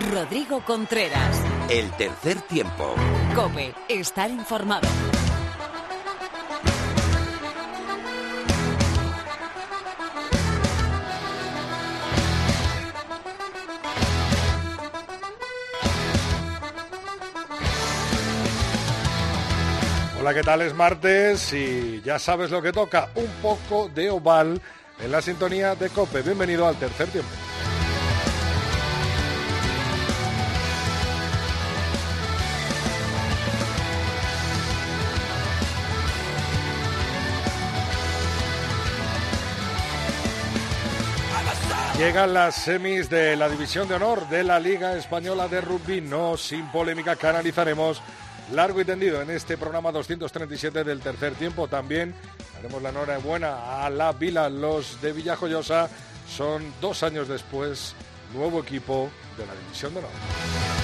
Rodrigo Contreras. El tercer tiempo. Cope, estar informado. Hola, ¿qué tal? Es martes y ya sabes lo que toca, un poco de oval en la sintonía de Cope. Bienvenido al tercer tiempo. Llegan las semis de la División de Honor de la Liga Española de Rugby. No sin polémica que analizaremos largo y tendido en este programa 237 del tercer tiempo. También haremos la enhorabuena a la Vila. Los de Villajoyosa son dos años después nuevo equipo de la División de Honor.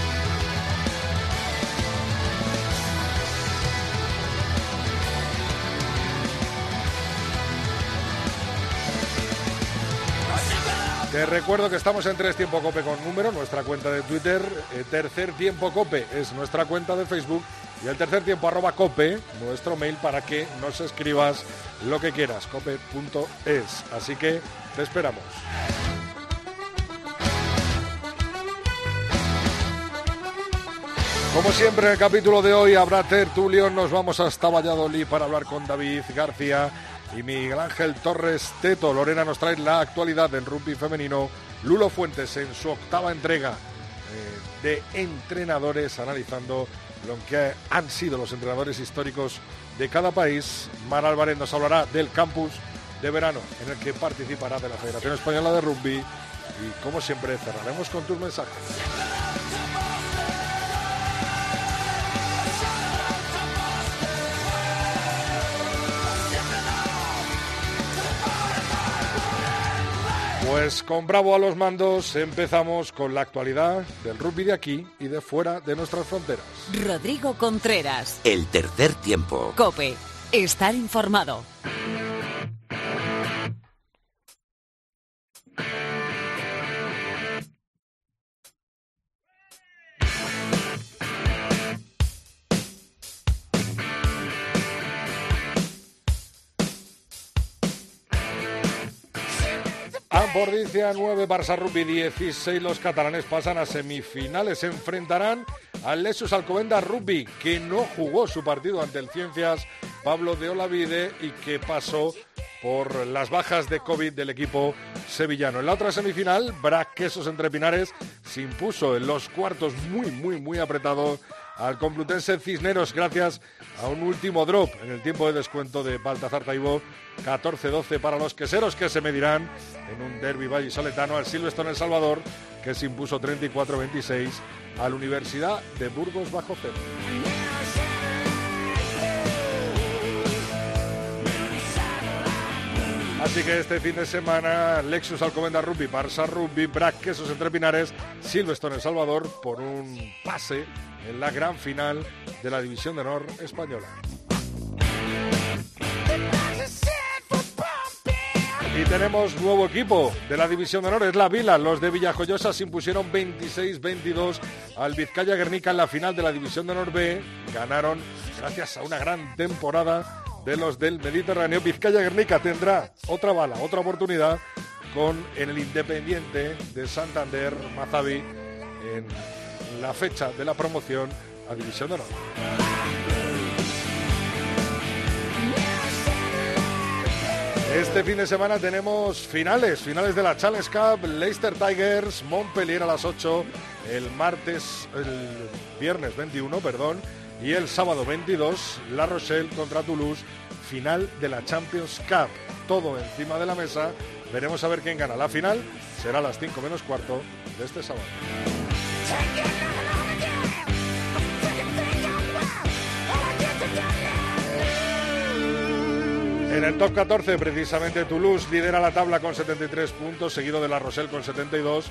Te recuerdo que estamos en Tres Tiempo Cope con número, nuestra cuenta de Twitter, eh, Tercer Tiempo Cope es nuestra cuenta de Facebook y el Tercer Tiempo arroba Cope, nuestro mail para que nos escribas lo que quieras, cope.es. Así que te esperamos. Como siempre en el capítulo de hoy habrá tertulio, nos vamos hasta Valladolid para hablar con David García y Miguel Ángel Torres Teto. Lorena nos trae la actualidad del rugby femenino. Lulo Fuentes en su octava entrega eh, de entrenadores analizando lo que han sido los entrenadores históricos de cada país. Mar Álvarez nos hablará del campus de verano en el que participará de la Federación Española de Rugby y como siempre cerraremos con tus mensajes. Pues con Bravo a los mandos empezamos con la actualidad del rugby de aquí y de fuera de nuestras fronteras. Rodrigo Contreras. El tercer tiempo. Cope, estar informado. Ambordicia 9, Barça Rugby 16. Los catalanes pasan a semifinales. Se enfrentarán al Lesus Alcobenda Rugby, que no jugó su partido ante el Ciencias Pablo de Olavide y que pasó por las bajas de COVID del equipo sevillano. En la otra semifinal, Brac Quesos entre Pinares se impuso en los cuartos muy, muy, muy apretado al Complutense Cisneros gracias a un último drop en el tiempo de descuento de Baltazar Taibo 14-12 para los queseros que se medirán en un derby vallisoletano al Silvestre El Salvador que se impuso 34-26 a la Universidad de Burgos bajo cero. Así que este fin de semana Lexus Alcomenda Rugby, Barça Rugby, Brac Quesos entre Pinares, Silvestre en El Salvador por un pase en la gran final de la División de Honor española. Y tenemos nuevo equipo de la División de Honor, es la Vila. Los de Villajoyosa se impusieron 26-22 al Vizcaya Guernica en la final de la División de Honor B. Ganaron gracias a una gran temporada de los del Mediterráneo. Vizcaya Guernica tendrá otra bala, otra oportunidad con el Independiente de Santander Mazavi en la fecha de la promoción a División de Honor. Este fin de semana tenemos finales, finales de la Challenge Cup, Leicester Tigers, Montpellier a las 8, el martes, el viernes 21, perdón, y el sábado 22, La Rochelle contra Toulouse, final de la Champions Cup. Todo encima de la mesa, veremos a ver quién gana. La final será a las 5 menos cuarto de este sábado. En el top 14, precisamente Toulouse lidera la tabla con 73 puntos, seguido de La Rochelle con 72.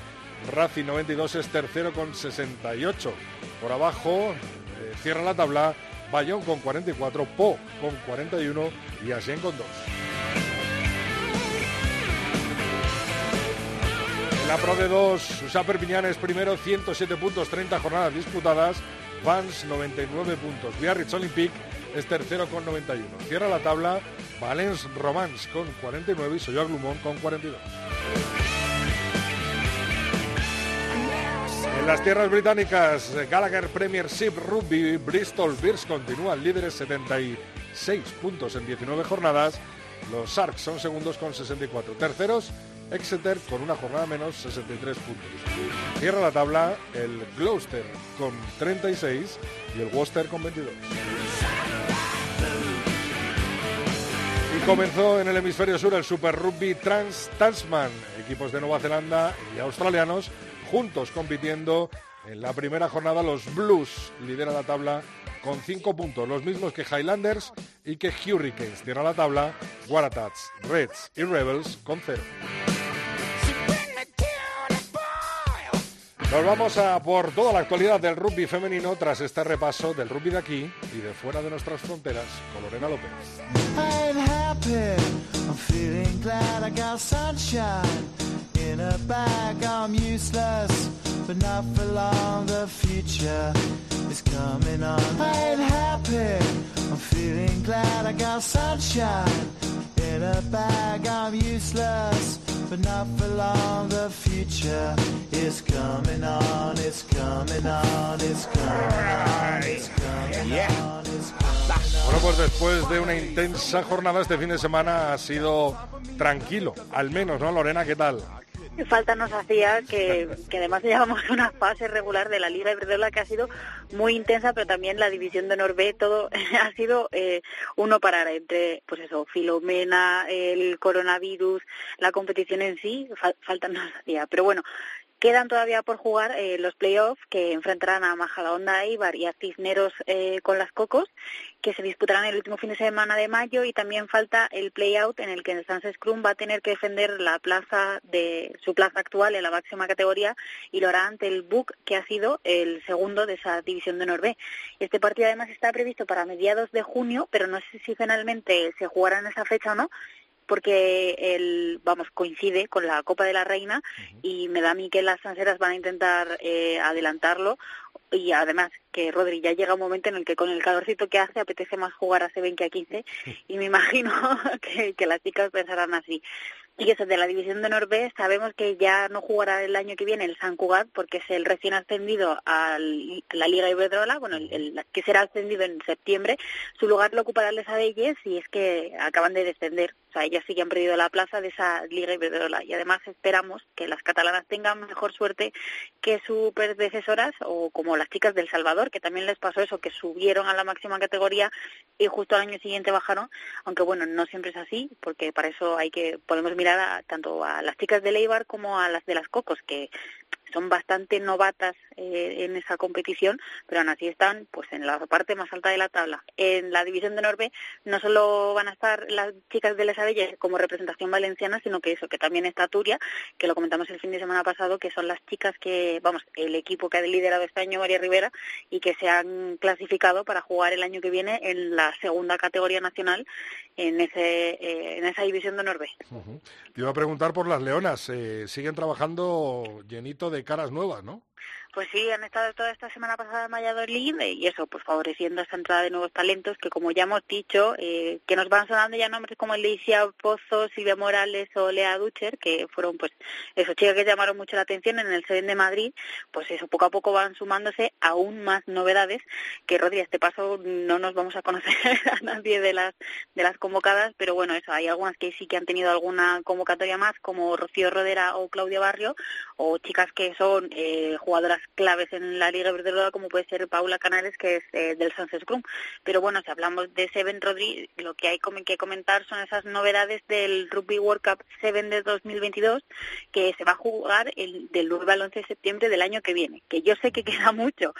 Racing 92 es tercero con 68. Por abajo cierra la tabla Bayón con 44, Po con 41 y Asien con 2. En la Pro de 2, Usa Perpiñán es primero, 107 puntos, 30 jornadas disputadas. Vans 99 puntos. Biarritz Olympic es tercero con 91. Cierra la tabla Valence Romans con 49 y Soyo Glumón con 42. En las tierras británicas, Gallagher Premiership Rugby, Bristol Bears continúan líderes 76 puntos en 19 jornadas. Los Sharks son segundos con 64. Terceros, Exeter con una jornada menos 63 puntos. Cierra la tabla el Gloucester con 36 y el Worcester con 22. Y comenzó en el hemisferio sur el Super Rugby Trans Tasman, equipos de Nueva Zelanda y australianos juntos compitiendo. En la primera jornada los Blues lideran la tabla con cinco puntos, los mismos que Highlanders y que Hurricanes. Cierra la tabla Waratahs, Reds y Rebels con cero. Nos vamos a por toda la actualidad del rugby femenino tras este repaso del rugby de aquí y de fuera de nuestras fronteras con Lorena López. Is coming on. I coming on, it's coming on, it's coming it's coming on, it's Bueno, pues después de una intensa jornada este fin de semana ha sido tranquilo, al menos, ¿no, Lorena? ¿Qué tal? Falta nos hacía que, que además llevamos una fase regular de la Liga Iberdrola que ha sido muy intensa, pero también la división de Norbe, todo ha sido eh, uno parar entre, pues eso, Filomena, el coronavirus, la competición en sí, falta nos hacía. Pero bueno, Quedan todavía por jugar eh, los playoffs que enfrentarán a Majadahonda Eibar y a Cisneros eh, con las Cocos, que se disputarán el último fin de semana de mayo y también falta el playout en el que el Sans Scrum va a tener que defender la plaza de su plaza actual en la máxima categoría y lo hará ante el Buc que ha sido el segundo de esa división de Norbe. Este partido además está previsto para mediados de junio, pero no sé si finalmente se jugará en esa fecha o no, porque el vamos coincide con la Copa de la Reina y me da a mí que las sanseras van a intentar eh, adelantarlo y además que Rodri ya llega un momento en el que con el calorcito que hace apetece más jugar a 7 que a 15 y me imagino que, que las chicas pensarán así. Y eso de la división de Norbe, sabemos que ya no jugará el año que viene el San Cugat porque es el recién ascendido a la Liga Iberdrola, bueno, el, que será ascendido en septiembre. Su lugar lo ocupará el Sadelles y es que acaban de descender. Sea, ellas sí que han perdido la plaza de esa Liga Iberdrola. Y además esperamos que las catalanas tengan mejor suerte que sus predecesoras o como las chicas del Salvador, que también les pasó eso, que subieron a la máxima categoría y justo al año siguiente bajaron. Aunque bueno, no siempre es así, porque para eso hay que podemos mirar tanto a las chicas de Leibar como a las de las Cocos, que son bastante novatas eh, en esa competición, pero aún así están pues en la parte más alta de la tabla. En la división de Norbe no solo van a estar las chicas de Les como representación valenciana, sino que eso, que también está Turia, que lo comentamos el fin de semana pasado, que son las chicas que, vamos, el equipo que ha liderado este año María Rivera y que se han clasificado para jugar el año que viene en la segunda categoría nacional en ese eh, en esa división de Norbe. Te iba a preguntar por las leonas, eh, siguen trabajando llenito de caras nuevas, ¿no? Pues sí, han estado toda esta semana pasada en Valladolid y eso, pues favoreciendo esta entrada de nuevos talentos que, como ya hemos dicho, eh, que nos van sonando ya nombres como Isia Pozo, Silvia Morales o Lea Ducher, que fueron, pues, esos chicos que llamaron mucho la atención en el Seven de Madrid, pues eso, poco a poco van sumándose aún más novedades que, Rodri, este paso no nos vamos a conocer a nadie de las, de las convocadas, pero bueno, eso, hay algunas que sí que han tenido alguna convocatoria más, como Rocío Rodera o Claudia Barrio, o chicas que son eh, jugadoras claves en la Liga Iberdrola, como puede ser Paula Canales, que es eh, del Sanses Scrum. Pero bueno, si hablamos de Seven Rodri, lo que hay que comentar son esas novedades del Rugby World Cup Seven de 2022, que se va a jugar el, del 9 al 11 de septiembre del año que viene, que yo sé que queda mucho,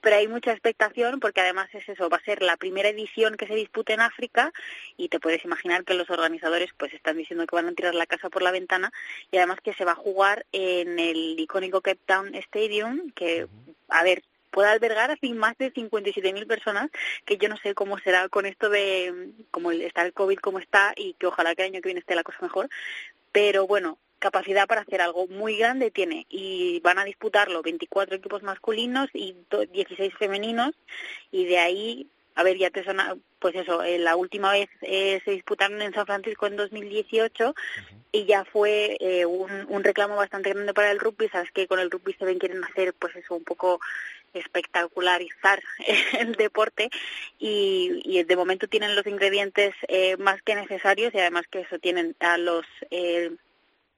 pero hay mucha expectación porque además es eso, va a ser la primera edición que se dispute en África y te puedes imaginar que los organizadores pues están diciendo que van a tirar la casa por la ventana y además que se va a jugar en el icónico Cape Town Stadium que, a ver, puede albergar así más de 57.000 personas, que yo no sé cómo será con esto de cómo está el COVID como está y que ojalá que el año que viene esté la cosa mejor, pero bueno, capacidad para hacer algo muy grande tiene y van a disputarlo 24 equipos masculinos y 16 femeninos y de ahí a ver, ya te suena, pues eso, eh, la última vez eh, se disputaron en San Francisco en 2018 y ya fue eh, un, un, reclamo bastante grande para el rugby. Sabes que con el rugby se ven quieren hacer, pues eso, un poco espectacularizar el deporte y, y de momento tienen los ingredientes más que necesarios y además que eso tienen a los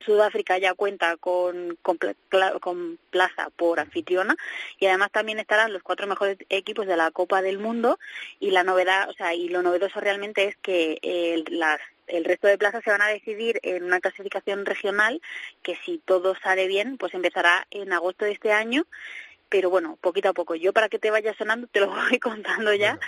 Sudáfrica ya cuenta con, con, plaza por anfitriona y además también estarán los cuatro mejores equipos de la Copa del Mundo y la novedad, o sea, y lo novedoso realmente es que el, las, el resto de plazas se van a decidir en una clasificación regional que si todo sale bien, pues empezará en agosto de este año pero bueno, poquito a poco. Yo para que te vaya sonando te lo voy contando ya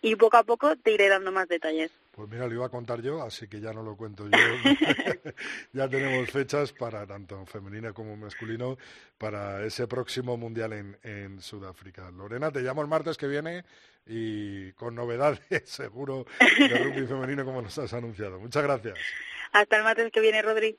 y poco a poco te iré dando más detalles. Pues mira, lo iba a contar yo, así que ya no lo cuento yo. ya tenemos fechas para tanto femenina como masculino para ese próximo mundial en, en Sudáfrica. Lorena, te llamo el martes que viene y con novedades seguro de rugby femenino como nos has anunciado. Muchas gracias. Hasta el martes que viene, Rodri.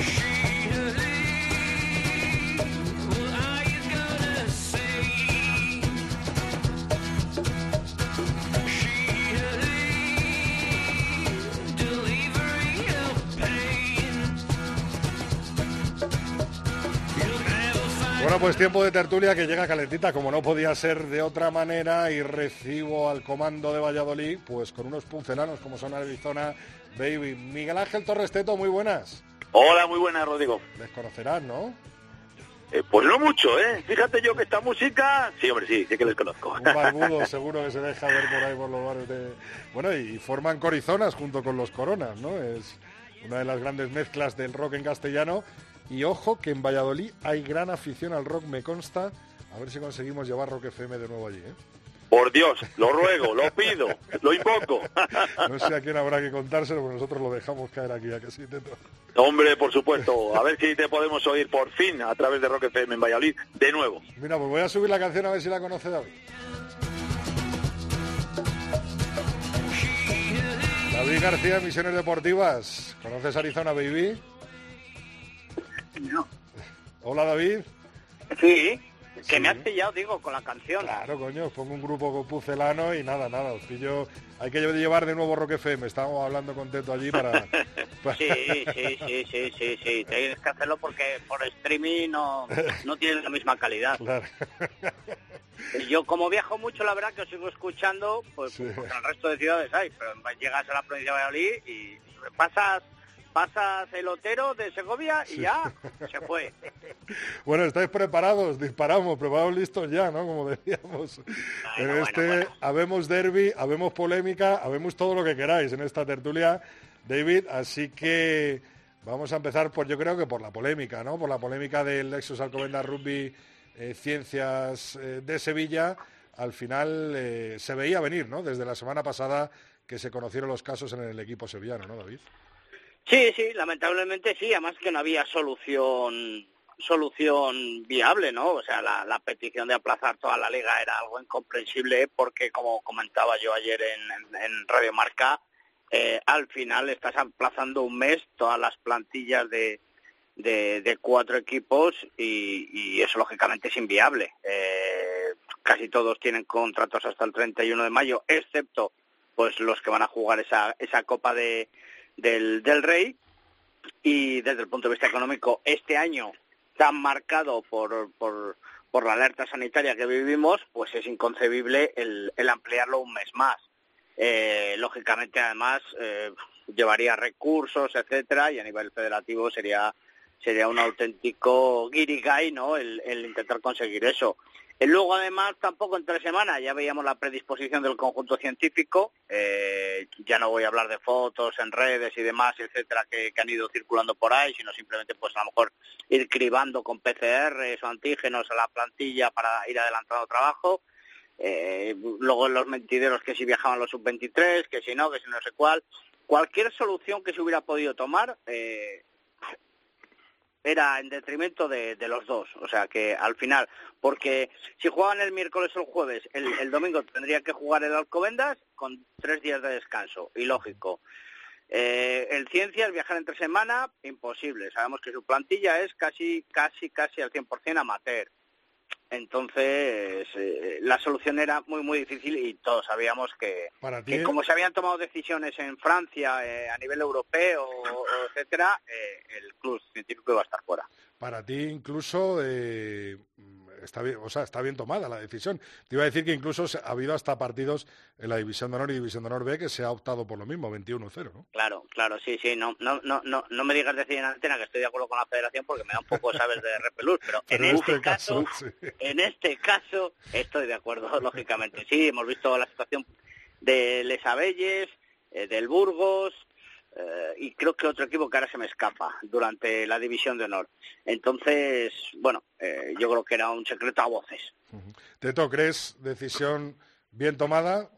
Pues tiempo de tertulia que llega calentita, como no podía ser de otra manera, y recibo al comando de Valladolid, pues con unos puncelanos como son Arizona Baby. Miguel Ángel Torres Teto, muy buenas. Hola, muy buenas, Rodrigo. Les conocerás, ¿no? Eh, pues no mucho, ¿eh? Fíjate yo que esta música... Sí, hombre, sí, sí que les conozco. Un barbudo seguro que se deja ver por ahí por los bares de... Bueno, y forman Corizonas junto con los Coronas, ¿no? Es una de las grandes mezclas del rock en castellano y ojo que en Valladolid hay gran afición al rock, me consta. A ver si conseguimos llevar Rock FM de nuevo allí, ¿eh? Por Dios, lo ruego, lo pido, lo invoco. No sé a quién habrá que contárselo, pero nosotros lo dejamos caer aquí, a que sí, Teto. Hombre, por supuesto. A ver si te podemos oír por fin a través de Rock FM en Valladolid de nuevo. Mira, pues voy a subir la canción a ver si la conoce David. David García, Misiones Deportivas. ¿Conoces Arizona Baby? Hola, David. Sí, que me has pillado, digo, con la canción. Claro, coño, pongo un grupo pucelano y nada, nada, os pillo... Hay que llevar de nuevo Rock FM, estábamos hablando con Teto allí para... Sí, sí, sí, sí, sí, sí, tienes que hacerlo porque por streaming no, no tiene la misma calidad. Claro. Yo como viajo mucho, la verdad que os sigo escuchando, pues porque en el resto de ciudades hay, pero llegas a la provincia de Valladolid y pasas pasas el Otero de Segovia y ya se fue. Bueno, estáis preparados, disparamos, preparados, listos ya, ¿no? Como decíamos. en este habemos derby, habemos polémica, habemos todo lo que queráis en esta tertulia, David, así que vamos a empezar por, yo creo que por la polémica, ¿no? Por la polémica del Lexus Alcobendas Rugby eh, Ciencias eh, de Sevilla. Al final eh, se veía venir, ¿no? Desde la semana pasada que se conocieron los casos en el equipo sevillano, ¿no, David? Sí, sí, lamentablemente sí, además que no había solución solución viable, ¿no? O sea, la, petición de aplazar toda la liga era algo incomprensible porque, como comentaba yo ayer en, Radio Marca, eh, al final estás aplazando un mes todas las plantillas de, de, cuatro equipos y, eso lógicamente es inviable. Eh, casi todos tienen contratos hasta el 31 de mayo, excepto pues los que van a jugar esa, esa Copa de, del, del Rey y desde el punto de vista económico este año tan marcado por, por, por la alerta sanitaria que vivimos, pues es inconcebible el, el ampliarlo un mes más. Eh, lógicamente, además, eh, llevaría recursos, etcétera, y a nivel federativo sería sería un auténtico guirigay, ¿no? El, el intentar conseguir eso. Y luego, además, tampoco en tres semanas ya veíamos la predisposición del conjunto científico. Eh, ya no voy a hablar de fotos en redes y demás, etcétera, que, han ido circulando por ahí, sino simplemente, pues a lo mejor ir cribando con PCRs o antígenos a la plantilla para ir adelantando trabajo. Eh, luego los mentideros que si viajaban los sub-23, que si no, que si no sé cuál. cualquier solución que se hubiera podido tomar eh, era en detrimento de, los dos. O sea que al final, porque si jugaban el miércoles o el jueves, el, domingo tendría que jugar el Alcobendas con tres días de descanso. Y lógico. Eh, el Ciencias, viajar entre semana, imposible. Sabemos que su plantilla es casi, casi, casi al 100% amateur. Entonces, eh, la solución era muy, muy difícil y todos sabíamos que, como se habían tomado decisiones en Francia eh, a nivel europeo, etcétera, eh, el club científico iba a estar fuera. Para ti, incluso, está bien, o sea, está bien tomada la decisión. Te iba a decir que incluso ha habido hasta partidos en la División de Honor y División de Honor B que se ha optado por lo mismo, 21-0, ¿no? Claro, claro, sí, sí. No, no, no, no, no me digas decir en antena que estoy de acuerdo con la Federación porque me da un poco, sabes, de repelús, pero, en este, caso, en este caso estoy de acuerdo, lógicamente. Sí, hemos visto la situación de Les Abelles, eh, del Burgos, eh, y creo que otro equipo que ahora se me escapa durante la división de honor. Entonces, bueno, eh, yo creo que era un secreto a voces. Teto, ¿crees decisión bien tomada?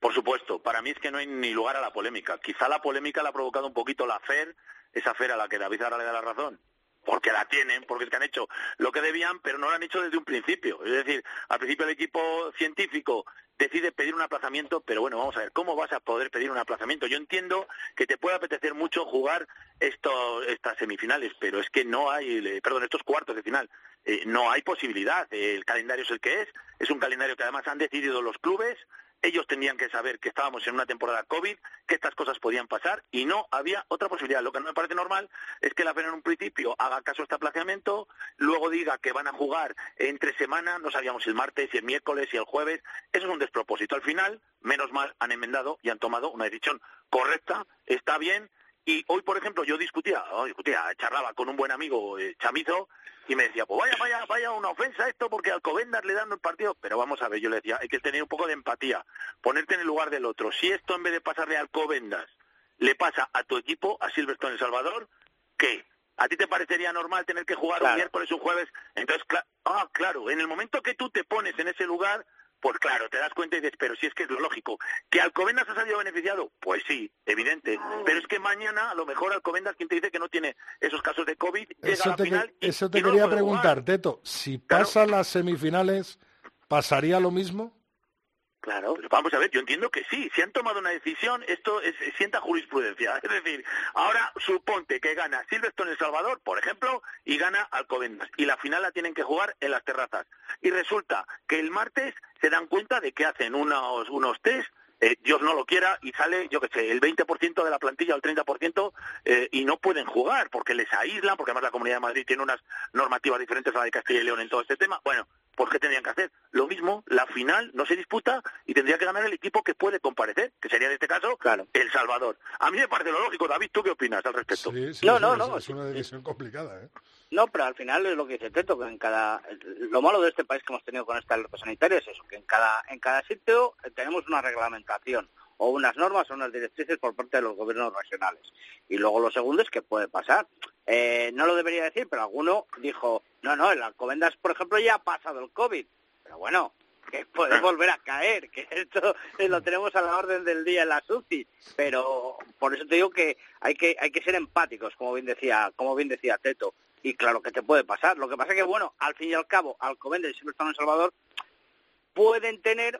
Por supuesto, para mí es que no hay ni lugar a la polémica. Quizá la polémica la ha provocado un poquito la FER, esa FER a la que David ahora le da la razón, porque la tienen, porque es que han hecho lo que debían, pero no lo han hecho desde un principio. Es decir, al principio el equipo científico decide pedir un aplazamiento, pero bueno, vamos a ver, ¿cómo vas a poder pedir un aplazamiento? Yo entiendo que te puede apetecer mucho jugar estas semifinales, pero es que no hay, perdón, estos cuartos de final, eh, no hay posibilidad. El calendario es el que es, es un calendario que además han decidido los clubes, ellos tenían que saber que estábamos en una temporada COVID, que estas cosas podían pasar y no había otra posibilidad. Lo que no me parece normal es que la FEN en un principio haga caso a este aplazamiento, luego diga que van a jugar entre semana, no sabíamos si el martes, si el miércoles, si el jueves. Eso es un despropósito. Al final, menos mal, han enmendado y han tomado una decisión correcta, está bien. Y hoy, por ejemplo, yo discutía, discutía, charlaba con un buen amigo, eh, Chamizo, y me decía, pues vaya, vaya, vaya una ofensa esto porque Alcobendas le dan el partido. Pero vamos a ver, yo le decía, hay que tener un poco de empatía, ponerte en el lugar del otro. Si esto en vez de pasarle a Alcobendas le pasa a tu equipo, a Silverstone El Salvador, ¿qué? ¿A ti te parecería normal tener que jugar un miércoles, un jueves? Entonces, ah, claro, en el momento que tú te pones en ese lugar, pues claro, te das cuenta y dices, pero si es que es lo lógico. ¿Que Alcobendas ha salido beneficiado? Pues sí, evidente. Pero es que mañana a lo mejor Alcobendas, quien te dice que no tiene esos casos de COVID, llega a la final Eso te quería preguntar, Teto. Si pasan las semifinales, ¿pasaría lo mismo? Claro, vamos a ver, yo entiendo que sí, si han tomado una decisión, esto es, sienta jurisprudencia. Es decir, ahora suponte que gana Silverstone El Salvador, por ejemplo, y gana Alcobendas, y la final la tienen que jugar en las terrazas. Y resulta que el martes se dan cuenta de que hacen unos, unos test eh, Dios no lo quiera, y sale, yo qué sé, el 20% de la plantilla o el 30% eh, y no pueden jugar porque les aíslan, porque además la Comunidad de Madrid tiene unas normativas diferentes a la de Castilla y León en todo este tema. Bueno, ¿por qué tendrían que hacer? Lo mismo, la final no se disputa y tendría que ganar el equipo que puede comparecer, que sería en este caso El Salvador. A mí me parece lo lógico, David, ¿tú qué opinas al respecto? no, no, no. Es una decisión complicada, ¿eh? No, pero al final es lo que dice Teto, que en cada... Lo malo de este país que hemos tenido con esta alerta sanitaria es eso, que en cada, en cada sitio tenemos una reglamentación o unas normas o unas directrices por parte de los gobiernos regionales. Y luego lo segundo es que puede pasar. Eh, no lo debería decir, pero alguno dijo, no, no, en Alcobendas, por ejemplo, ya ha pasado el COVID. Pero bueno, que puede volver a caer, que esto lo tenemos a la orden del día en la SUCI. Pero por eso te digo que hay que, hay que ser empáticos, como bien decía, como bien decía Teto y claro que te puede pasar. Lo que pasa es que, bueno, al fin y al cabo, Alcobendas y Silverstone en Salvador pueden tener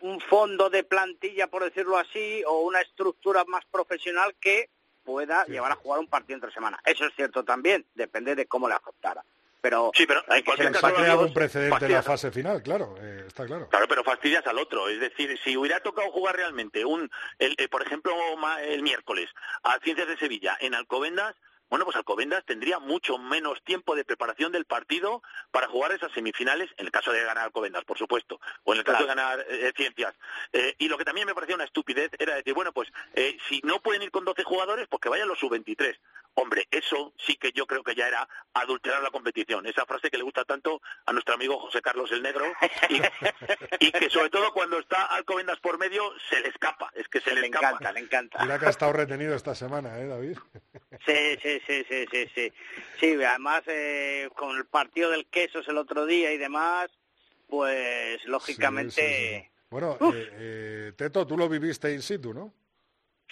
un, fondo de plantilla, por decirlo así, o una estructura más profesional que pueda llevar a jugar un partido entre semana. Eso es cierto también, depende de cómo le afectara. Pero, sí, pero hay que ser ha creado un precedente en la fase final, claro, eh, está claro. Claro, pero fastidias al otro. Es decir, si hubiera tocado jugar realmente un, el, eh, por ejemplo, el miércoles a Ciencias de Sevilla en Alcobendas, bueno, pues Alcobendas tendría mucho menos tiempo de preparación del partido para jugar esas semifinales, en el caso de ganar Alcobendas, por supuesto, o en el caso de ganar eh, Ciencias. Eh, y lo que también me parecía una estupidez era decir, bueno, pues eh, si no pueden ir con 12 jugadores, pues que vayan los sub-23. Hombre, eso sí que yo creo que ya era adulterar la competición. Esa frase que le gusta tanto a nuestro amigo José Carlos el Negro y, que sobre todo cuando está Alcobendas por medio se le escapa. Es que se le, encanta, le encanta. Mira que ha estado retenido esta semana, ¿eh, David? Sí, sí, sí, sí, sí, sí. Sí, además eh, con el partido del quesos el otro día y demás, pues lógicamente... bueno, eh, eh, Teto, tú lo viviste in situ, ¿no?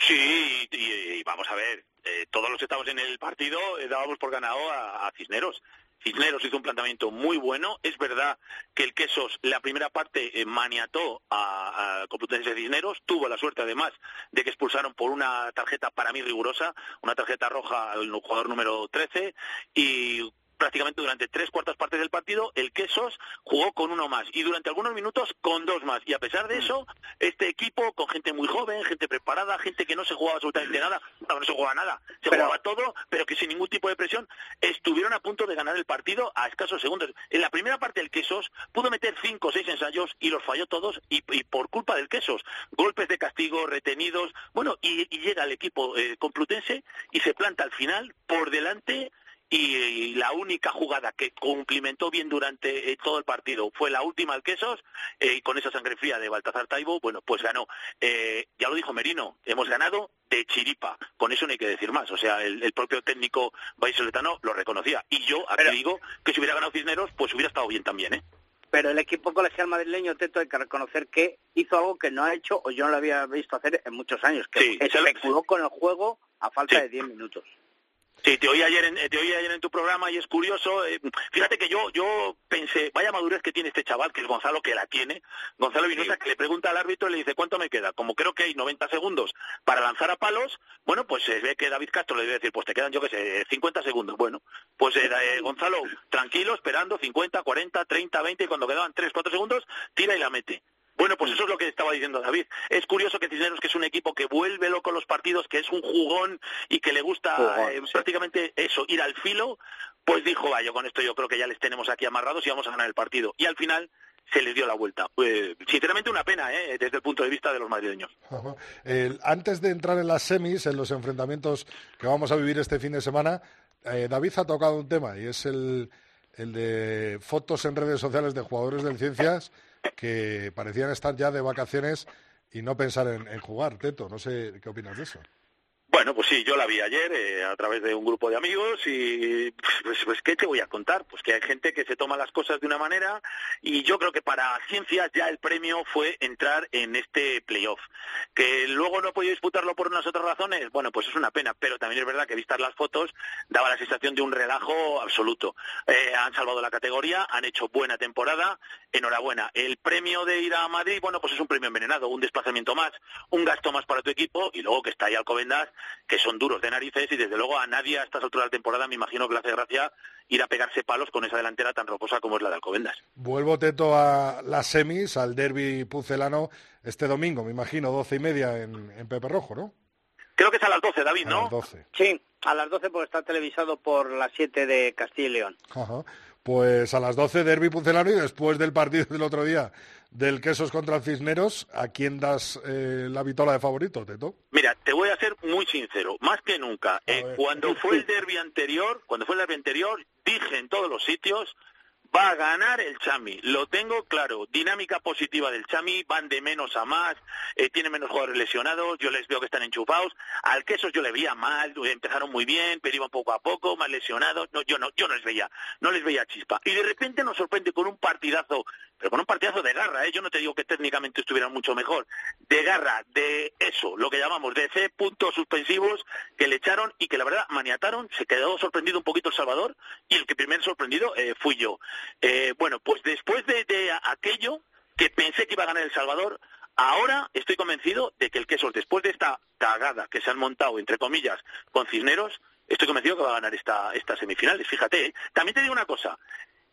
Sí, y, vamos a ver, eh, todos los que estamos en el partido eh, dábamos por ganado a, Cisneros. Cisneros hizo un planteamiento muy bueno. Es verdad que el Quesos, la primera parte, eh, maniató a, a Complutense Cisneros. Tuvo la suerte, además, de que expulsaron por una tarjeta para mí rigurosa, una tarjeta roja al jugador número 13. Y prácticamente durante tres cuartas partes del partido, el Quesos jugó con uno más y durante algunos minutos con dos más. Y a pesar de eso, este equipo, con gente muy joven, gente preparada, gente que no se jugaba absolutamente nada, no, se jugaba nada, se jugaba todo, pero que sin ningún tipo de presión, estuvieron a punto de ganar el partido a escasos segundos. En la primera parte el Quesos pudo meter cinco o seis ensayos y los falló todos y, por culpa del Quesos. Golpes de castigo, retenidos, bueno, y, llega el equipo eh, complutense y se planta al final por delante y, la única jugada que cumplimentó bien durante eh, todo el partido fue la última al Quesos eh, y con esa sangre fría de Baltazar Taibo, bueno, pues ganó. Eh, ya lo dijo Merino, hemos ganado de chiripa, con eso no hay que decir más, o sea, el, propio técnico vallisoletano lo reconocía y yo aquí digo que si hubiera ganado Cisneros, pues hubiera estado bien también, ¿eh? Pero el equipo colegial madrileño, Teto, hay que reconocer que hizo algo que no ha hecho o yo no lo había visto hacer en muchos años, que sí, especuló con el juego a falta de 10 minutos. Sí, te oí ayer en, te oí ayer en tu programa y es curioso. Eh, fíjate que yo yo pensé, vaya madurez que tiene este chaval, que es Gonzalo, que la tiene. Gonzalo Vinosa, que le pregunta al árbitro y le dice, ¿cuánto me queda? Como creo que hay 90 segundos para lanzar a palos, bueno, pues se ve que David Castro le debe decir, pues te quedan, yo qué sé, 50 segundos. Bueno, pues eh, eh, Gonzalo, tranquilo, esperando 50, 40, 30, 20, y cuando quedaban 3, 4 segundos, tira y la mete. Bueno, pues eso es lo que estaba diciendo David. Es curioso que Cisneros, que es un equipo que vuelve loco los partidos, que es un jugón y que le gusta eh, prácticamente eso, ir al filo, pues dijo, vaya, con esto yo creo que ya les tenemos aquí amarrados y vamos a ganar el partido. Y al final se les dio la vuelta. Eh, sinceramente una pena, ¿eh? desde el punto de vista de los madrileños. antes de entrar en las semis, en los enfrentamientos que vamos a vivir este fin de semana, David ha tocado un tema y es el, el de fotos en redes sociales de jugadores del Ciencias que parecían estar ya de vacaciones y no pensar en, jugar. Teto, no sé qué opinas de eso. Bueno, pues sí, yo la vi ayer eh, a través de un grupo de amigos y pues, pues, ¿qué te voy a contar? Pues que hay gente que se toma las cosas de una manera y yo creo que para ciencias ya el premio fue entrar en este playoff. Que luego no podido disputarlo por unas otras razones, bueno, pues es una pena, pero también es verdad que vistas las fotos daba la sensación de un relajo absoluto. Eh, han salvado la categoría, han hecho buena temporada, enhorabuena. El premio de ir a Madrid, bueno, pues es un premio envenenado, un desplazamiento más, un gasto más para tu equipo y luego que está ahí Alcobendas que son duros de narices y desde luego a nadie a estas alturas de la temporada me imagino que le hace gracia ir a pegarse palos con esa delantera tan rocosa como es la de Alcobendas. Vuelvo, Teto, a las semis, al derby pucelano este domingo, me imagino, doce y media en, Pepe Rojo, ¿no? Creo que es a las doce, David, ¿no? A las doce. Sí, a las doce porque está televisado por las siete de Castilla y León. Ajá. Pues a las 12 derby pucelano y después del partido del otro día del Quesos contra Cisneros, ¿a quién das eh, la vitola de favorito, Teto? Mira, te voy a ser muy sincero, más que nunca. Eh, cuando fue el derby anterior, cuando fue el derby anterior, dije en todos los sitios Va a ganar el Chami, lo tengo claro. Dinámica positiva del Chami, van de menos a más, eh, tiene menos jugadores lesionados, yo les veo que están enchufados. Al Quesos yo le veía mal, empezaron muy bien, pero iban poco a poco, más lesionados. No, yo no, yo no les veía, no les veía chispa. Y de repente nos sorprende con un partidazo, pero con un partidazo de garra, ¿eh? yo no te digo que técnicamente estuvieran mucho mejor, de garra, de eso, lo que llamamos de C puntos suspensivos que le echaron y que la verdad maniataron, se quedó sorprendido un poquito El Salvador y el que primero sorprendido eh, fui yo. Eh, bueno, pues después de, aquello que pensé que iba a ganar El Salvador, ahora estoy convencido de que el Quesos, después de esta cagada que se han montado, entre comillas, con Cisneros, estoy convencido que va a ganar esta, estas semifinales. Fíjate, ¿eh? también te digo una cosa.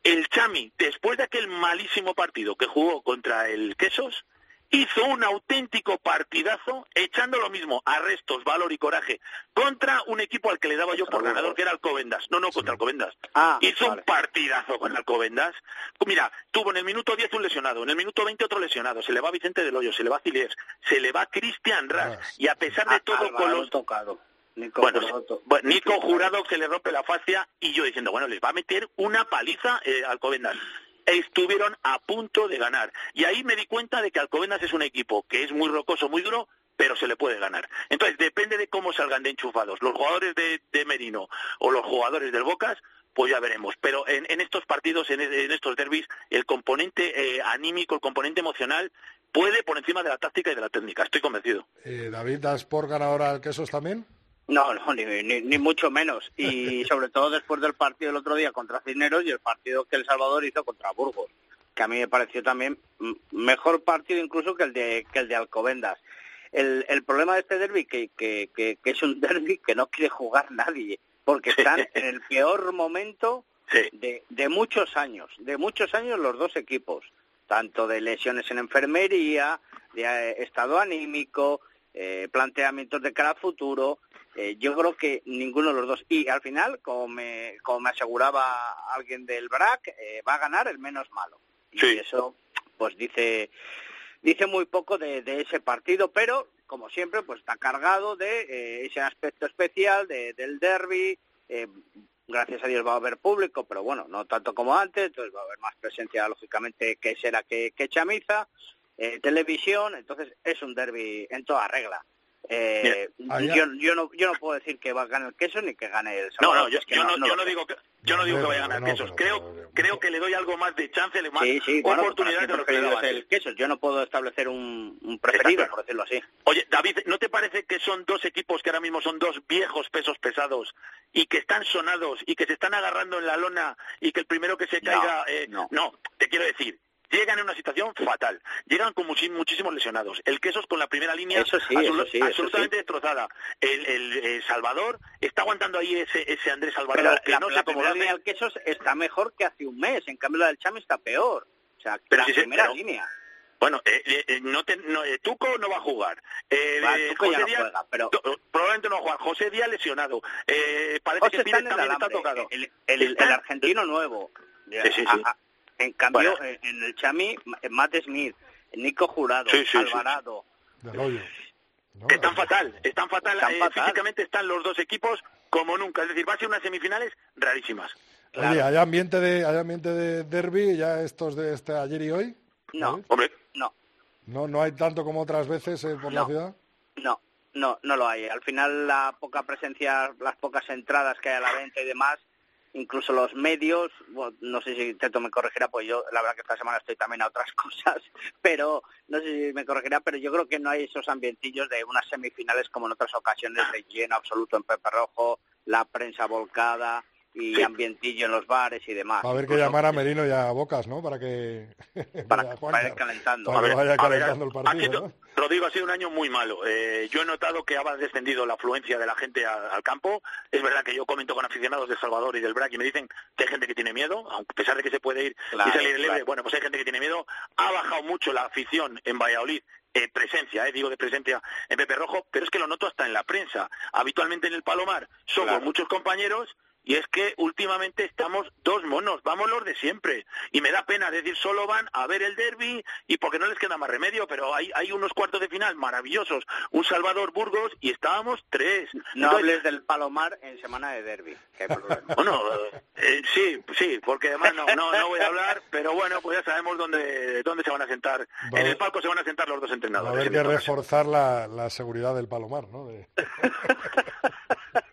El Chami, después de aquel malísimo partido que jugó contra el Quesos, hizo un auténtico partidazo echando lo mismo arrestos, valor y coraje contra un equipo al que le daba yo por ganador que era Alcobendas. No, no, contra Alcobendas. Ah, hizo un partidazo con Alcobendas. Mira, tuvo en el minuto 10 un lesionado, en el minuto 20 otro lesionado, se le va Vicente del Hoyo, se le va Ciliers, se le va Cristian Ras y a pesar de todo con los tocado. Nico bueno, Jurado. Nico Jurado se le rompe la fascia y yo diciendo, bueno, les va a meter una paliza eh, Alcobendas estuvieron a punto de ganar. Y ahí me di cuenta de que Alcobendas es un equipo que es muy rocoso, muy duro, pero se le puede ganar. Entonces, depende de cómo salgan de enchufados los jugadores de, Merino o los jugadores del Bocas, pues ya veremos. Pero en, estos partidos, en, estos derbis, el componente eh, anímico, el componente emocional puede por encima de la táctica y de la técnica, estoy convencido. Eh, David, ¿das por ganador al Quesos también? No, no, ni, ni, mucho menos. Y sobre todo después del partido del otro día contra Cisneros y el partido que El Salvador hizo contra Burgos, que a mí me pareció también mejor partido incluso que el de, que el de Alcobendas. El, el problema de este derby que, que, que, es un derby que no quiere jugar nadie, porque están en el peor momento de, de muchos años, de muchos años los dos equipos, tanto de lesiones en enfermería, de eh, estado anímico, eh, planteamientos de cara al futuro. Eh, yo creo que ninguno de los dos. Y al final, como me, como me aseguraba alguien del BRAC, eh, va a ganar el menos malo. Y eso, pues dice, dice muy poco de, ese partido, pero como siempre, pues está cargado de ese aspecto especial del derby. gracias a Dios va a haber público, pero bueno, no tanto como antes, entonces va a haber más presencia, lógicamente, que será que, que chamiza. Eh, televisión, entonces es un derby en toda regla. Eh, yo, yo, no, yo no puedo decir que va a ganar el queso ni que gane el No, no, yo, no, yo no, digo que yo no digo que vaya a ganar el queso. Creo, creo que le doy algo más de chance, más sí, sí, oportunidad de lo que le el queso. Yo no puedo establecer un, un preferido, por decirlo así. Oye, David, ¿no te parece que son dos equipos que ahora mismo son dos viejos pesos pesados y que están sonados y que se están agarrando en la lona y que el primero que se caiga... Eh, no, te quiero decir, llegan en una situación fatal. Llegan con muchísimos lesionados. El Quesos con la primera línea absolutamente destrozada. El, Salvador está aguantando ahí ese, ese Andrés Salvador. Pero la, primera línea del Quesos está mejor que hace un mes. En cambio la del Chame está peor. O sea, la primera línea. Bueno, eh, eh, eh, no te, no, Tuco no va a jugar. José Díaz, pero... probablemente no va a jugar. José Díaz lesionado. parece que Pires también está tocado. El, argentino nuevo. Sí, sí, sí. En cambio, en el Chami, Matt Smith, Nico Jurado, Alvarado. están fatal, están fatal. Eh, físicamente están los dos equipos como nunca. Es decir, va a ser unas semifinales rarísimas. Oye, ¿hay ambiente de, hay ambiente de derby ya estos de este ayer y hoy? No, hombre. No. No, no hay tanto como otras veces eh, por la ciudad. No, no, no lo hay. Al final la poca presencia, las pocas entradas que hay a la venta y demás, incluso los medios, no sé si Teto me corregirá, pues yo la verdad que esta semana estoy también a otras cosas, pero no sé si me corregirá, pero yo creo que no hay esos ambientillos de unas semifinales como en otras ocasiones de lleno absoluto en Pepe Rojo, la prensa volcada, y ambientillo en los bares y demás. Va a haber que llamar a Merino y a Bocas, ¿no? Para que para, vaya calentando. Para que vaya calentando el partido, ¿no? Rodrigo, ha sido un año muy malo. Eh, yo he notado que ha descendido la afluencia de la gente al campo. Es verdad que yo comento con aficionados de Salvador y del BRAC y me dicen que hay gente que tiene miedo, a pesar de que se puede ir y salir libre. Bueno, pues hay gente que tiene miedo. Ha bajado mucho la afición en Valladolid eh, presencia, eh, digo de presencia en Pepe Rojo, pero es que lo noto hasta en la prensa. Habitualmente en el Palomar somos muchos compañeros y es que últimamente estamos dos monos, vamos los de siempre. Y me da pena decir, solo van a ver el derby y porque no les queda más remedio, pero hay, hay unos cuartos de final maravillosos. Un Salvador Burgos y estábamos tres. No hables del Palomar en semana de derby. bueno, eh, sí, sí, porque además no, no, voy a hablar, pero bueno, pues ya sabemos dónde, dónde se van a sentar. En el palco se van a sentar los dos entrenadores. Va a haber que reforzar la, la, seguridad del Palomar, ¿no?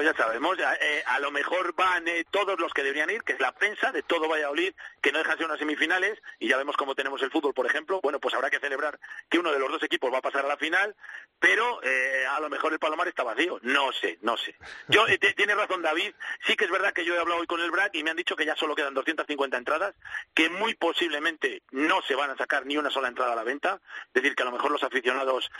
pues ya sabemos, eh, a lo mejor van eh, todos los que deberían ir, que es la prensa de todo Valladolid, que no dejan ser unas semifinales, y ya vemos cómo tenemos el fútbol, por ejemplo. Bueno, pues habrá que celebrar que uno de los dos equipos va a pasar a la final, pero eh, a lo mejor el Palomar está vacío. No sé, no sé. Yo Tiene razón David, sí que es verdad que yo he hablado hoy con el BRAC y me han dicho que ya solo quedan 250 entradas, que muy posiblemente no se van a sacar ni una sola entrada a la venta, es decir, que a lo mejor los aficionados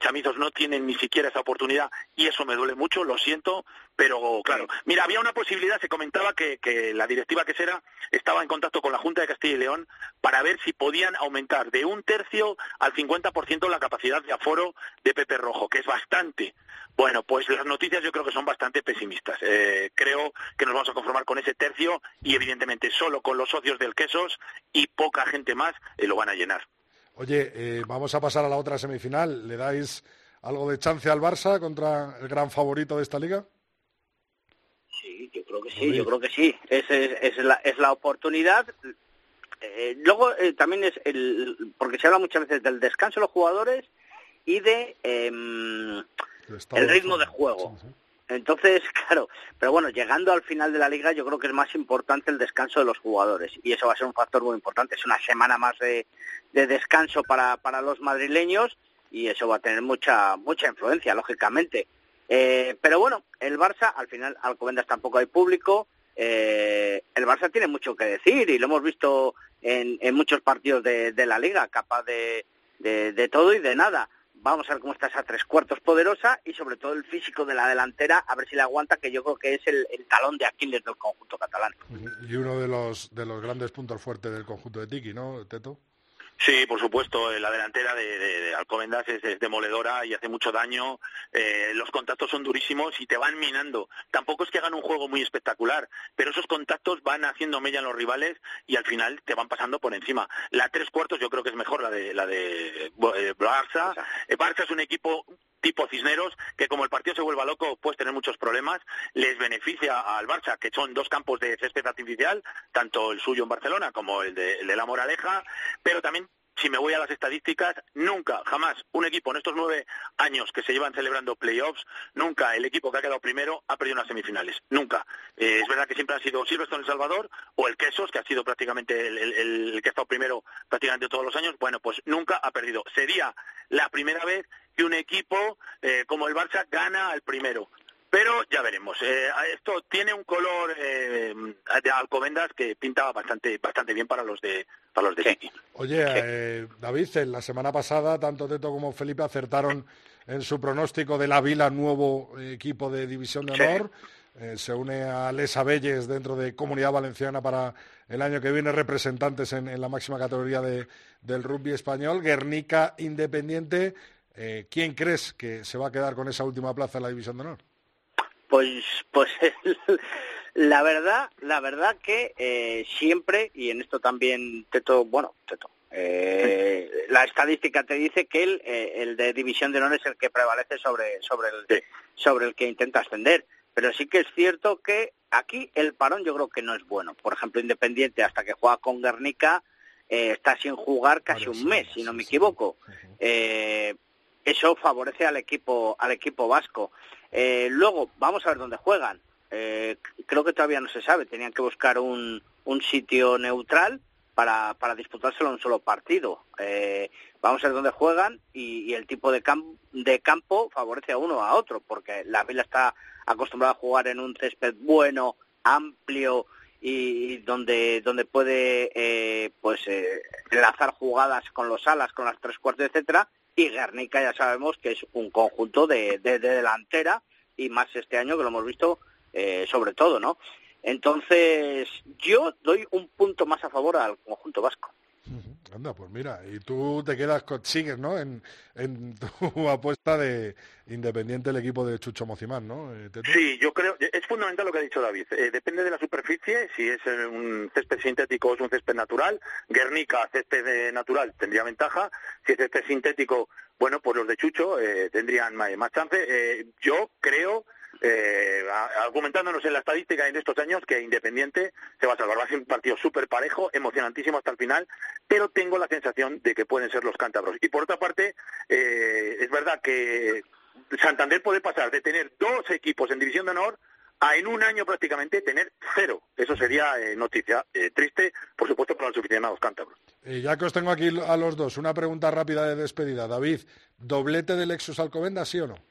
chamizos no tienen ni siquiera esa oportunidad, y eso me duele mucho, lo siento, pero claro, mira, había una posibilidad, se comentaba que, que la directiva que será estaba en contacto con la Junta de Castilla y León para ver si podían aumentar de un tercio al 50% la capacidad de aforo de Pepe Rojo, que es bastante. Bueno, pues las noticias yo creo que son bastante pesimistas. Eh, creo que nos vamos a conformar con ese tercio y evidentemente solo con los socios del Quesos y poca gente más eh, lo van a llenar. Oye, eh, vamos a pasar a la otra semifinal. ¿Le dais algo de chance al Barça contra el gran favorito de esta liga? Yo creo que sí, yo creo que sí. Es, es, la, es la oportunidad. Eh, luego eh, también es el, porque se habla muchas veces del descanso de los jugadores y de em, el ritmo de juego. Entonces, claro, pero bueno, llegando al final de la liga yo creo que es más importante el descanso de los jugadores y eso va a ser un factor muy importante. Es una semana más de, descanso para, para los madrileños y eso va a tener mucha mucha influencia, lógicamente. Eh, pero bueno, el Barça, al final, Alcobendas tampoco hay público. Eh, el Barça tiene mucho que decir y lo hemos visto en, muchos partidos de, la liga, capaz de, de, todo y de nada. Vamos a ver cómo está esa tres cuartos poderosa y sobre todo el físico de la delantera, a ver si le aguanta, que yo creo que es el, el talón de Aquiles del conjunto catalán. Y uno de los, de los grandes puntos fuertes del conjunto de Tiki, ¿no, Teto? Sí, por supuesto, la delantera de, de, Alcobendas es, demoledora y hace mucho daño. Eh, los contactos son durísimos y te van minando. Tampoco es que hagan un juego muy espectacular, pero esos contactos van haciendo mella en los rivales y al final te van pasando por encima. La tres cuartos yo creo que es mejor la de la de eh, Barça. Eh, Barça es un equipo tipo Cisneros, que como el partido se vuelva loco, puedes tener muchos problemas, les beneficia al Barça, que son dos campos de césped artificial, tanto el suyo en Barcelona como el de, el de la Moraleja, pero también si me voy a las estadísticas, nunca, jamás, un equipo en estos nueve años que se llevan celebrando playoffs, nunca el equipo que ha quedado primero ha perdido unas semifinales. Nunca. Eh, es verdad que siempre han sido Silverstone El Salvador o el Quesos, que ha sido prácticamente el, que ha estado primero prácticamente todos los años. Bueno, pues nunca ha perdido. Sería la primera vez que un equipo eh, como el Barça gana al primero. Pero ya veremos. Eh, esto tiene un color eh, de Alcobendas que pinta bastante bastante bien para los de para los de Oye, eh, David, la semana pasada tanto Teto como Felipe acertaron en su pronóstico de la Vila nuevo equipo de División de Honor. se une a Les Abelles dentro de Comunidad Valenciana para el año que viene representantes en, la máxima categoría del rugby español. Guernica Independiente. ¿Quién crees que se va a quedar con esa última plaza en la División de Honor? Pues, pues la verdad, la verdad que eh, siempre, y en esto también Teto, bueno, Teto, eh, la estadística te dice que el, eh, el de división de honor es el que prevalece sobre, sobre, el, sobre el que intenta ascender. Pero sí que es cierto que aquí el parón yo creo que no es bueno. Por ejemplo, Independiente, hasta que juega con Guernica, está sin jugar casi un mes, si no me equivoco. eso favorece al equipo, al equipo vasco. Eh, luego, vamos a ver dónde juegan. Eh, creo que todavía no se sabe. Tenían que buscar un, un sitio neutral para, para disputárselo en un solo partido. Eh, vamos a ver dónde juegan y, el tipo de, de campo favorece a uno o a otro, porque la Vila está acostumbrada a jugar en un césped bueno, amplio y donde donde puede eh, pues eh, enlazar jugadas con los alas, con las tres cuartos, etcétera, y Guernica ya sabemos que es un conjunto de, delantera y más este año que lo hemos visto eh, sobre todo, ¿no? Entonces yo doy un punto más a favor al conjunto vasco. Anda, pues mira, y tú te quedas, sigues, ¿no? En, tu apuesta de independiente el equipo de Chucho Mocimán, ¿no? Eh, sí, yo creo, es fundamental lo que ha dicho David. Eh, depende de la superficie, si es un césped sintético o es un césped natural. Guernica, césped natural, tendría ventaja. Si es césped sintético, bueno, pues los de Chucho eh, tendrían más, más chance. yo creo eh, argumentándonos en la estadística en estos años que Independiente se va a salvar. Va a ser un partido súper parejo, emocionantísimo hasta el final, pero tengo la sensación de que pueden ser los cántabros. Y por otra parte, eh, es verdad que Santander puede pasar de tener dos equipos en División de Honor a en un año prácticamente tener cero. Eso sería eh, noticia eh, triste, por supuesto, para los aficionados cántabros. ya que os tengo aquí a los dos, una pregunta rápida de despedida. David, ¿doblete del Lexus Alcobenda, sí o no?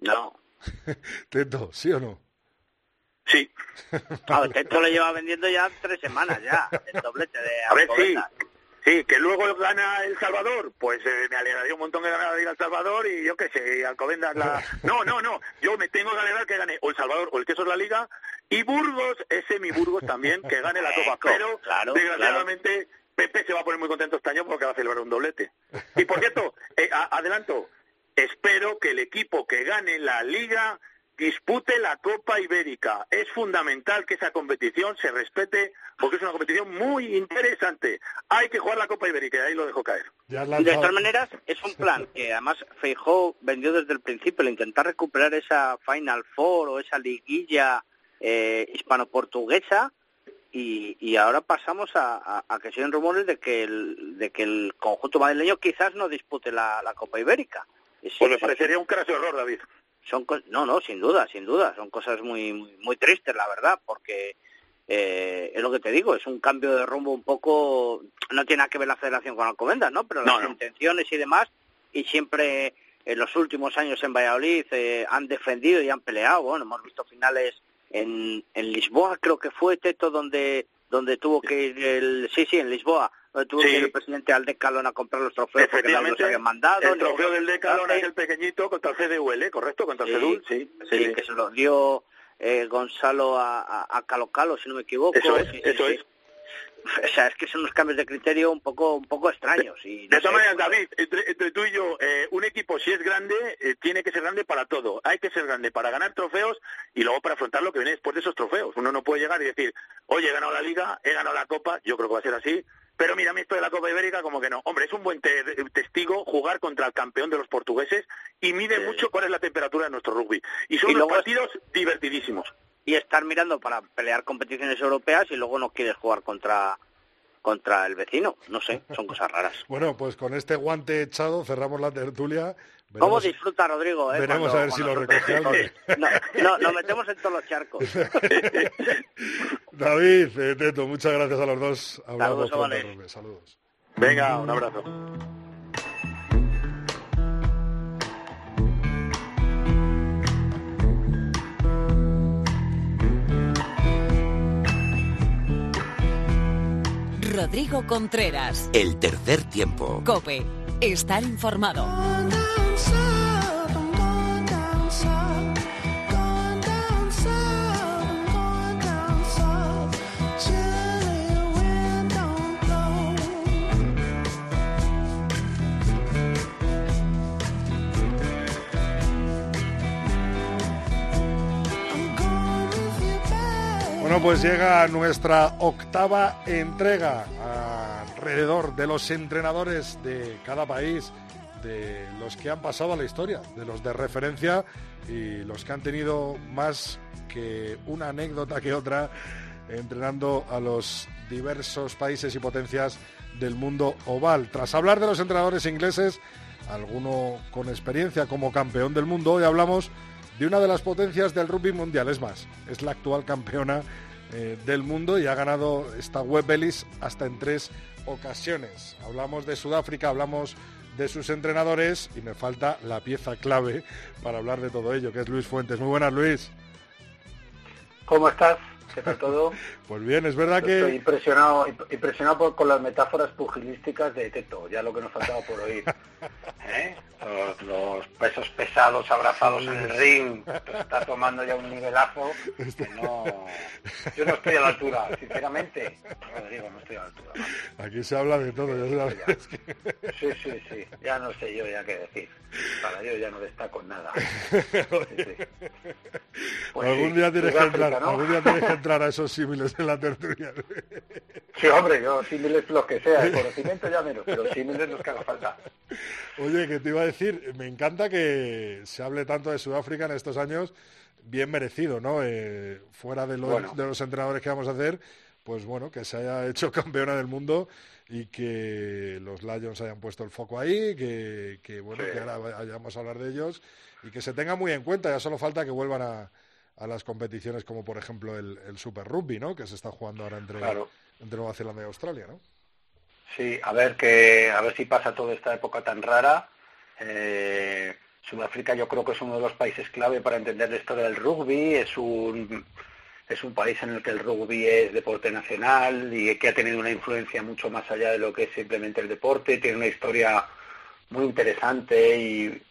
No. Teto, ¿sí o no? Sí. Claro, Teto lo lleva vendiendo ya tres semanas ya, el doblete de A ver, sí. Sí, que luego gana El Salvador, pues eh, me alegraría un montón que ganara El Salvador y yo qué sé, Alcobendas la... No, no, no, yo me tengo que alegrar que gane o El Salvador o el Queso es la Liga y Burgos, ese mi Burgos también, que gane la Copa. Pero, desgraciadamente, Pepe se va a poner muy contento este año porque va a celebrar un doblete. Y por cierto, eh, adelanto, Espero que el equipo que gane la liga dispute la Copa Ibérica. Es fundamental que esa competición se respete porque es una competición muy interesante. Hay que jugar la Copa Ibérica y ahí lo dejo caer. De todas maneras, es un plan que además Feijó vendió desde el principio, el intentar recuperar esa Final Four o esa liguilla eh, hispano-portuguesa y, ahora pasamos a, que se rumores de que el, de que el conjunto madrileño quizás no dispute la Copa Ibérica. Pues me parecería un craso error, David. son no, no, sin duda, sin duda, son cosas muy, muy, tristes, la verdad, porque eh, es lo que te digo, es un cambio de rumbo un poco, no tiene nada que ver la federación con Alcobendas, ¿no? Pero las intenciones y demás, y siempre en los últimos años en Valladolid eh, han defendido y han peleado, bueno, hemos visto finales en, en Lisboa, creo que fue Teto donde donde tuvo que ir el sí sí en Lisboa donde tuvo que ir el presidente al Decalón a comprar los trofeos porque no los habían mandado el trofeo del Decalón es el pequeñito contra el CDUL correcto contra el CDUL sí, sí, que se lo dio eh, Gonzalo a, a, Calo Calo si no me equivoco. Eso es eso es. O sea, es que son unos cambios de criterio un poco un poco extraños. Y de todas maneras, David, entre, tú y yo, eh, un equipo si es grande, eh, tiene que ser grande para todo. Hay que ser grande para ganar trofeos y luego para afrontar lo que viene después de esos trofeos. Uno no puede llegar y decir, oye, he ganado la Liga, he ganado la Copa, yo creo que va a ser así, pero mira, a mí esto de la Copa Ibérica como que no. Hombre, es un buen testigo jugar contra el campeón de los portugueses y mide mucho cuál es la temperatura de nuestro rugby. Y son unos partidos divertidísimos y estar mirando para pelear competiciones europeas y luego no quieres jugar contra contra el vecino, no sé, son cosas raras. bueno, pues con este guante echado cerramos la tertulia. ¿Cómo disfruta Rodrigo? Eh, veremos a ver si lo recoge alguien. No, nos metemos en todos los charcos. David, eh, Teto, muchas gracias a los dos. Hablamos Saludos, Saludos. Venga, un abrazo. Rodrigo Contreras. El tercer tiempo. Cope. Estar informado. Pues llega nuestra octava entrega alrededor de los entrenadores de cada país, de los que han pasado a la historia, de los de referencia y los que han tenido más que una anécdota que otra entrenando a los diversos países y potencias del mundo oval. Tras hablar de los entrenadores ingleses, alguno con experiencia como campeón del mundo, hoy hablamos de una de las potencias del rugby mundial. Es más, es la actual campeona eh, del mundo y ha ganado esta Web Ellis hasta en tres ocasiones. Hablamos de Sudáfrica, hablamos de sus entrenadores y me falta la pieza clave para hablar de todo ello, que es Luis Fuentes. Muy buenas, Luis. ¿Cómo estás? ¿Qué tal todo? pues bien, es verdad que... Estoy impresionado, impresionado con las metáforas pugilísticas de Teto, ya lo que nos faltaba por oír. ¿Eh? Los, pesos pesados abrazados en el ring, está tomando ya un nivelazo que no... Yo no estoy a la altura, sinceramente. No digo, no estoy a la altura. Aquí se habla de todo, ya Sí, sí, sí, ya no sé yo ya qué decir. Para yo ya no destaco nada. Pues algún, día tienes que entrar, algún día tienes que entrar a esos símiles en la tertulia. Sí, hombre, yo símiles los que sea, el conocimiento ya menos, pero símiles los que haga falta. Oye, que te iba a decir, me encanta que se hable tanto de Sudáfrica en estos años, bien merecido, ¿no? Eh, fuera de los, de los entrenadores que vamos a hacer, pues bueno, que se haya hecho campeona del mundo y que los Lions hayan puesto el foco ahí, que, que bueno, que ahora vayamos a hablar de ellos y que se tenga muy en cuenta. Ya solo falta que vuelvan a, a las competiciones como por ejemplo el, el, Super Rugby, ¿no? Que se está jugando ahora entre, entre Nueva Zelanda y Australia, ¿no? Sí, a ver que a ver si pasa toda esta época tan rara. Eh, Sudáfrica yo creo que es uno de los países clave para entender la historia del rugby. Es un es un país en el que el rugby es deporte nacional y que ha tenido una influencia mucho más allá de lo que es simplemente el deporte. Tiene una historia muy interesante y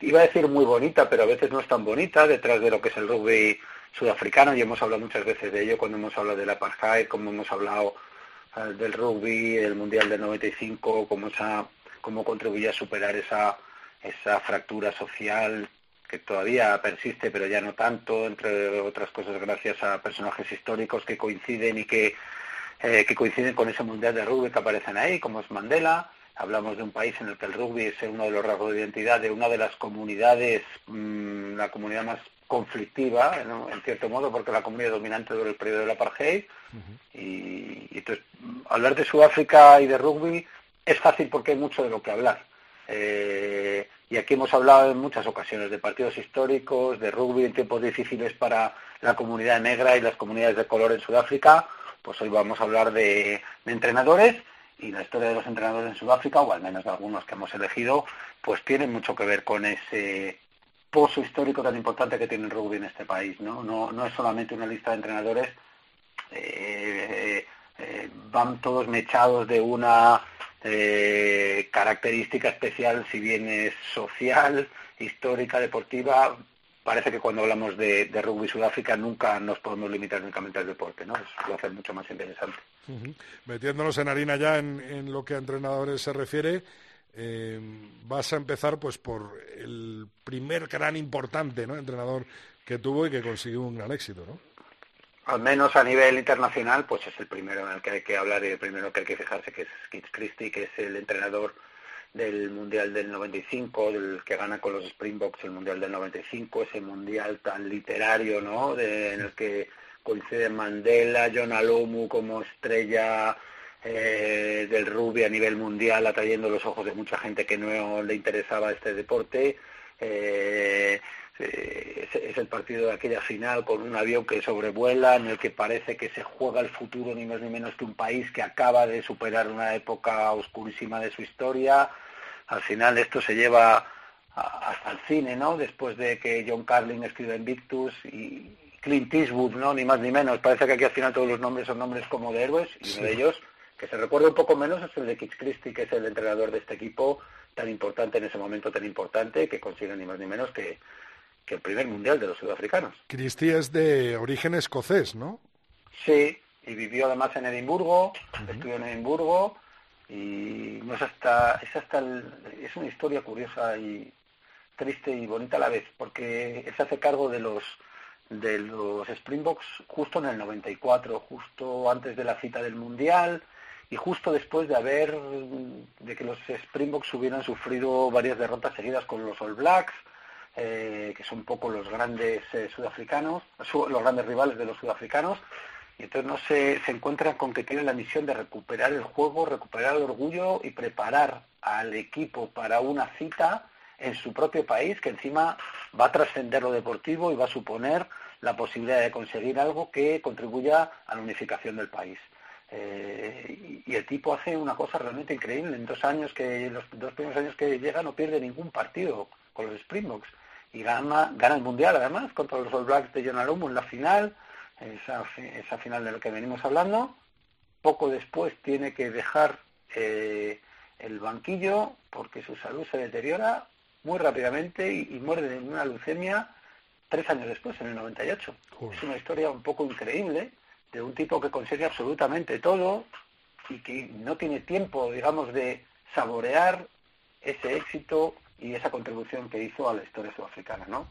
iba a decir muy bonita, pero a veces no es tan bonita detrás de lo que es el rugby sudafricano y hemos hablado muchas veces de ello cuando hemos hablado del apartheid, como hemos hablado eh, del rugby, el Mundial del 95, cómo, esa, cómo contribuye a superar esa, esa fractura social que todavía persiste, pero ya no tanto, entre otras cosas gracias a personajes históricos que coinciden y que, eh, que coinciden con ese mundial de rugby que aparecen ahí, como es Mandela. Hablamos de un país en el que el rugby es uno de los rasgos de identidad de una de las comunidades, mm, la comunidad más conflictiva, en cierto modo, porque la comunidad dominante durante el periodo del apartheid. y, entonces, hablar de Sudáfrica y de rugby es fácil porque hay mucho de lo que hablar. Eh, Y aquí hemos hablado en muchas ocasiones de partidos históricos, de rugby en tiempos difíciles para la comunidad negra y las comunidades de color en Sudáfrica. Pues hoy vamos a hablar de, entrenadores y la historia de los entrenadores en Sudáfrica, o al menos de algunos que hemos elegido, pues tiene mucho que ver con ese pozo histórico tan importante que tiene el rugby en este país. No, no, no es solamente una lista de entrenadores, eh, eh, van todos mechados de una eh, característica especial, si bien es social, histórica, deportiva, parece que cuando hablamos de, rugby Sudáfrica nunca nos podemos limitar únicamente al deporte, ¿no? Lo hace mucho más interesante. Metiéndonos en harina ya en, lo que a entrenadores se refiere, eh, vas a empezar pues por el primer gran importante ¿no? entrenador que tuvo y que consiguió un gran éxito, ¿no? Al menos a nivel internacional, pues es el primero en el que hay que hablar y el primero que hay que fijarse, que es Keith Christie, que es el entrenador del Mundial del 95, del que gana con los Springboks el Mundial del 95, ese Mundial tan literario, ¿no?, en el que coincide Mandela, John Alomu como estrella eh, del rugby a nivel mundial, atrayendo los ojos de mucha gente que no le interesaba este deporte. Eh, eh, es, el partido de aquella final con un avión que sobrevuela, en el que parece que se juega el futuro ni más ni menos que un país que acaba de superar una época oscurísima de su historia. Al final esto se lleva hasta el cine, ¿no? Después de que John Carlin escribe Invictus y Clint Eastwood, ¿no? Ni más ni menos. Parece que aquí al final todos los nombres son nombres como de héroes y uno de ellos, que se recuerda un poco menos, es el de Kit Christie, que es el entrenador de este equipo tan importante en ese momento tan importante que consigue ni más ni menos que que el primer mundial de los sudafricanos. Cristi es de origen escocés, ¿no? Sí, y vivió además en Edimburgo, estudió en Edimburgo y no es hasta es hasta es una historia curiosa y triste y bonita a la vez porque se hace cargo de los de los Springboks justo en el 94, justo antes de la cita del mundial y justo después de haber de que los Springboks hubieran sufrido varias derrotas seguidas con los All Blacks eh, que son un poco los grandes eh, sudafricanos, los grandes rivales de los sudafricanos, y entonces no se, se encuentran con que tienen la misión de recuperar el juego, recuperar el orgullo y preparar al equipo para una cita en su propio país que encima va a trascender lo deportivo y va a suponer la posibilidad de conseguir algo que contribuya a la unificación del país. Eh, y, el tipo hace una cosa realmente increíble. En dos años que, los dos primeros años que llega no pierde ningún partido con los Springboks y gana, gana el Mundial además contra los All Blacks de John Alumo en la final, esa, esa final de la que venimos hablando. Poco después tiene que dejar eh, el banquillo porque su salud se deteriora muy rápidamente y, muere de una leucemia tres años después, en el 98. Es una historia un poco increíble de un tipo que consigue absolutamente todo y que no tiene tiempo, digamos, de saborear ese éxito y esa contribución que hizo a la historia sudafricana, ¿no?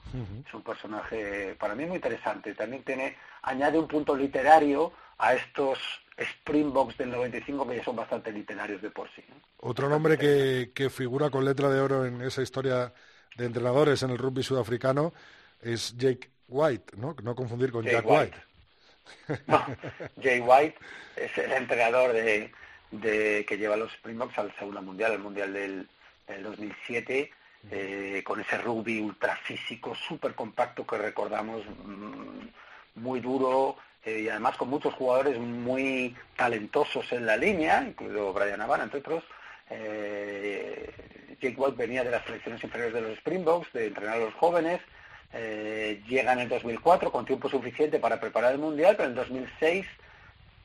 Es un personaje para mí muy interesante. También tiene añade un punto literario a estos Springboks del 95 que ya son bastante literarios de por sí. Otro nombre que, que, figura con letra de oro en esa historia de entrenadores en el rugby sudafricano es Jake White, ¿no? No confundir con Jack White. Jake White es el entrenador de, de que lleva a los Springboks al segundo mundial, el mundial del, del 2007 eh, con ese rugby ultrafísico, súper compacto que recordamos, mm, muy duro eh, y además con muchos jugadores muy talentosos en la línea, incluido Brian Havana, entre otros. Eh, Jake White venía de las selecciones inferiores de los Springboks, de entrenar a los jóvenes. llega en el 2004 con tiempo suficiente para preparar el Mundial, pero en el 2006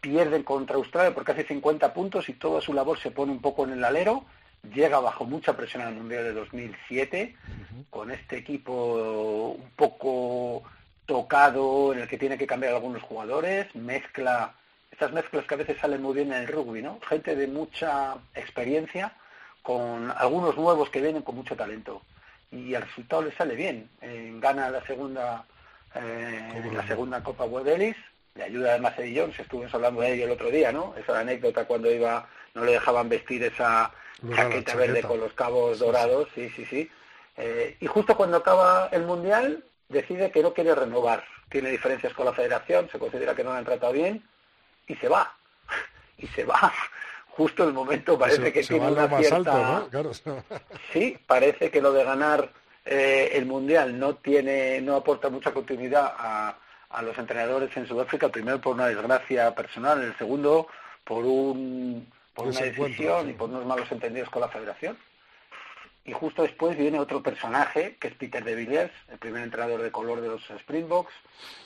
pierden contra Australia por casi 50 puntos y toda su labor se pone un poco en el alero llega bajo mucha presión al Mundial de 2007, con este equipo un poco tocado, en el que tiene que cambiar algunos jugadores, mezcla, estas mezclas que a veces salen muy bien en el rugby, ¿no? Gente de mucha experiencia con algunos nuevos que vienen con mucho talento. Y el resultado le sale bien. gana la segunda eh, la segunda Copa World le ayuda además a Jones, estuvimos hablando de ello el otro día, ¿no? Esa anécdota cuando iba, no le dejaban vestir esa chaqueta, verde con los cabos dorados, sí, sí, sí. Eh, y justo cuando acaba el Mundial decide que no quiere renovar. Tiene diferencias con la federación, se considera que no lo han tratado bien y se va. y se va justo el momento parece que tiene una cierta... alto, ¿no? Claro. Sí, parece que lo de ganar eh, el mundial no tiene, no aporta mucha continuidad a, a los entrenadores en Sudáfrica. Primero por una desgracia personal, el segundo por un por una decisión y por unos malos entendidos con la Federación. Y justo después viene otro personaje, que es Peter de Villiers, el primer entrenador de color de los Springboks.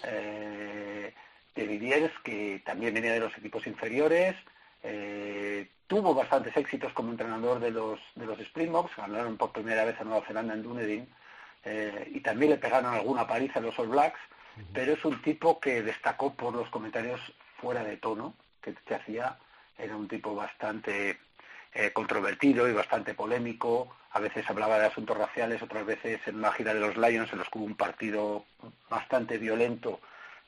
Eh, de Villiers, que también venía de los equipos inferiores, eh, tuvo bastantes éxitos como entrenador de los, de los Springboks, ganaron por primera vez a Nueva Zelanda en Dunedin, eh, y también le pegaron alguna paliza a los All Blacks, pero es un tipo que destacó por los comentarios fuera de tono que, que hacía, era un tipo bastante eh, controvertido y bastante polémico, a veces hablaba de asuntos raciales, otras veces en una gira de los Lions en los que hubo un partido bastante violento,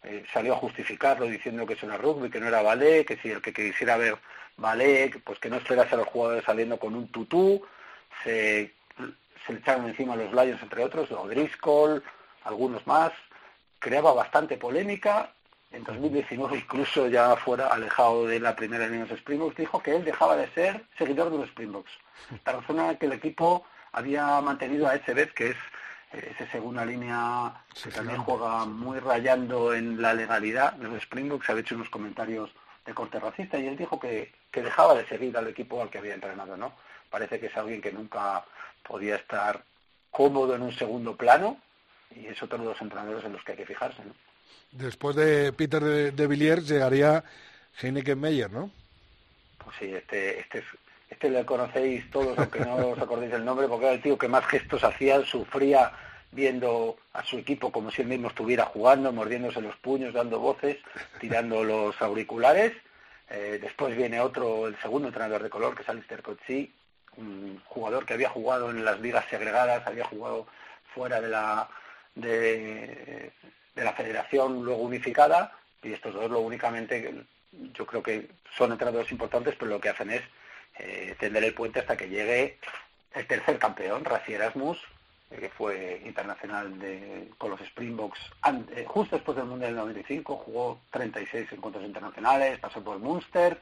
eh, salió a justificarlo diciendo que eso era rugby, que no era ballet, que si el que quisiera ver ballet, pues que no esperase a los jugadores saliendo con un tutú, se, le echaron encima los Lions entre otros, o Driscoll, algunos más, creaba bastante polémica en 2019 incluso ya fuera alejado de la primera línea de los Springboks, dijo que él dejaba de ser seguidor de los Springboks. La razón era que el equipo había mantenido a Echebet, que es eh, esa segunda línea que también juega muy rayando en la legalidad de los Springboks, había hecho unos comentarios de corte racista y él dijo que, que dejaba de seguir al equipo al que había entrenado, ¿no? Parece que es alguien que nunca podía estar cómodo en un segundo plano y es otro de los entrenadores en los que hay que fijarse, ¿no? Después de Peter de, de Villiers llegaría Heineken Meyer, ¿no? Pues sí, este, este, este le conocéis todos, aunque no os acordéis el nombre, porque era el tío que más gestos hacía, sufría viendo a su equipo como si él mismo estuviera jugando, mordiéndose los puños, dando voces, tirando los auriculares. Eh, después viene otro, el segundo entrenador de color, que es Alistair Coetzee, un jugador que había jugado en las ligas segregadas, había jugado fuera de la de, la federación luego unificada y estos dos lo únicamente yo creo que son entrenadores importantes pero lo que hacen es eh, tender el puente hasta que llegue el tercer campeón Raci Erasmus eh, que fue internacional de, con los Springboks eh, justo después del Mundial del 95 jugó 36 encuentros internacionales pasó por Munster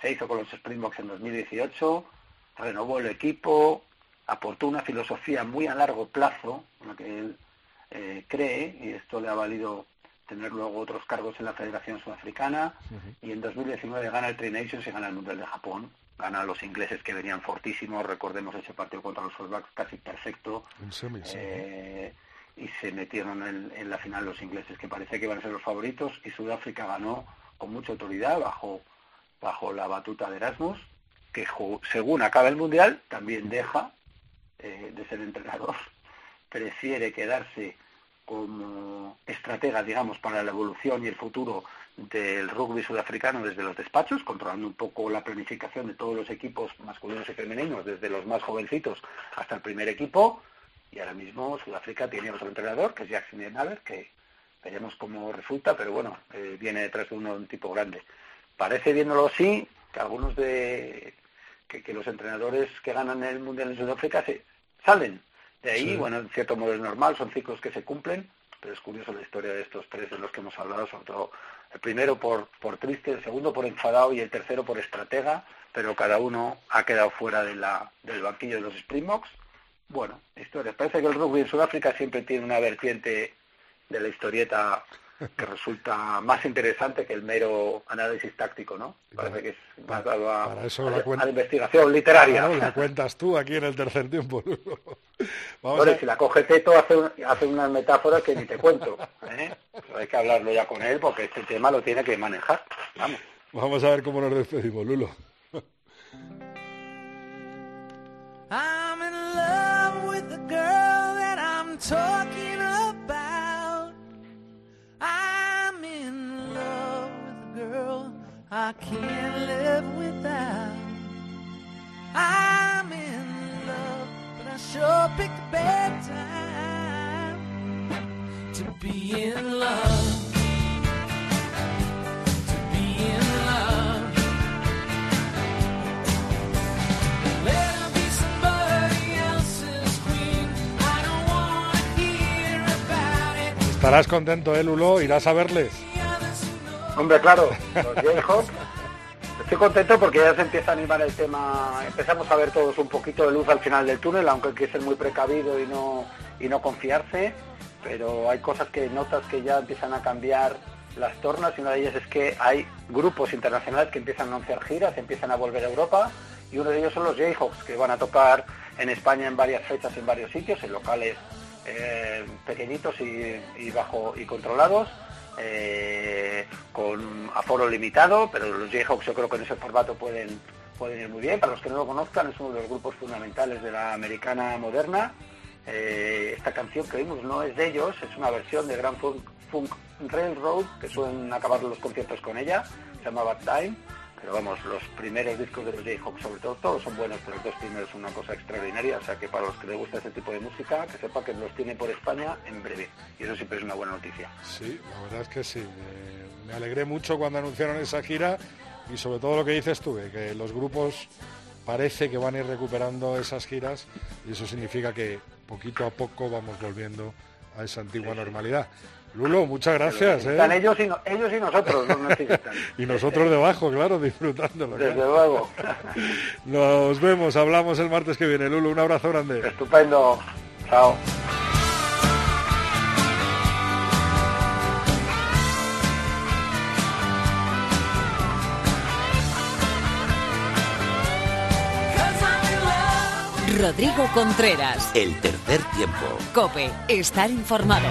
se hizo con los Springboks en 2018 renovó el equipo aportó una filosofía muy a largo plazo en la que él eh, cree, y esto le ha valido tener luego otros cargos en la Federación Sudafricana, y en 2019 gana el Tri Nations y gana el Mundial de Japón. Gana a los ingleses que venían fortísimos, recordemos ese partido contra los All Blacks casi perfecto. Eh, y se metieron en, en, la final los ingleses, que parece que iban a ser los favoritos, y Sudáfrica ganó con mucha autoridad bajo, bajo la batuta de Erasmus, que según acaba el Mundial también deja eh, de ser entrenador prefiere quedarse como estratega, digamos, para la evolución y el futuro del rugby sudafricano desde los despachos, controlando un poco la planificación de todos los equipos masculinos y femeninos, desde los más jovencitos hasta el primer equipo. Y ahora mismo Sudáfrica tiene otro entrenador, que es Jackson Naver, que veremos cómo resulta, pero bueno, eh, viene detrás de uno un tipo grande. Parece viéndolo así que algunos de que, que los entrenadores que ganan el mundial en Sudáfrica se salen de ahí, bueno, en cierto modo es normal, son ciclos que se cumplen, pero es curioso la historia de estos tres de los que hemos hablado, sobre todo el primero por, por triste, el segundo por enfadado y el tercero por estratega, pero cada uno ha quedado fuera de la, del banquillo de los Springboks. Bueno, historia. Parece que el rugby en Sudáfrica siempre tiene una vertiente de la historieta que resulta más interesante que el mero análisis táctico, ¿no? Parece que es más dado a, para eso la, a, cuenta, a la investigación literaria. Claro, la cuentas tú aquí en el tercer tiempo. Vamos bueno, a... si la coge Teto hace, un, hace unas metáforas que ni te cuento. ¿eh? Pero hay que hablarlo ya con él porque este tema lo tiene que manejar. Vamos. Vamos a ver cómo nos despedimos, Lulo. I'm in love with the girl that I'm talking I can't live without. I'm in love, but I sure picked a bad time to be in love. To be in love. Estarás contento, ¿eh, Lulo? ¿Irás a verles? Hombre, claro, los Jayhawks, Estoy contento porque ya se empieza a animar el tema, empezamos a ver todos un poquito de luz al final del túnel, aunque hay que ser muy precavido y no, y no confiarse, pero hay cosas que notas que ya empiezan a cambiar las tornas y una de ellas es que hay grupos internacionales que empiezan a anunciar giras, empiezan a volver a Europa y uno de ellos son los Jayhawks que van a tocar en España en varias fechas en varios sitios, en locales eh, pequeñitos y, y bajo y controlados eh, con aforo limitado, pero los Jayhawks yo creo que en ese formato pueden, pueden ir muy bien. Para los que no lo conozcan, es uno de los grupos fundamentales de la americana moderna. Eh, esta canción que oímos no es de ellos, es una versión de Grand Funk Railroad, que suelen acabar los conciertos con ella, se llama Bad Time. Pero vamos, los primeros discos de los Jayhawks, sobre todo, todos son buenos, pero los dos primeros son una cosa extraordinaria. O sea que para los que les gusta ese tipo de música, que sepa que los tiene por España en breve. Y eso siempre es una buena noticia. Sí, la verdad es que sí. Me, me alegré mucho cuando anunciaron esa gira y sobre todo lo que dices tú, que los grupos parece que van a ir recuperando esas giras y eso significa que poquito a poco vamos volviendo a esa antigua normalidad. Lulo, muchas gracias. ¿eh? Están ellos y, no- ellos y nosotros, necesitan. Y nosotros debajo, claro, disfrutándolo. Desde claro. luego. Nos vemos, hablamos el martes que viene. Lulo, un abrazo grande. Estupendo. Chao. Rodrigo Contreras. El tercer tiempo. Cope. Estar informado.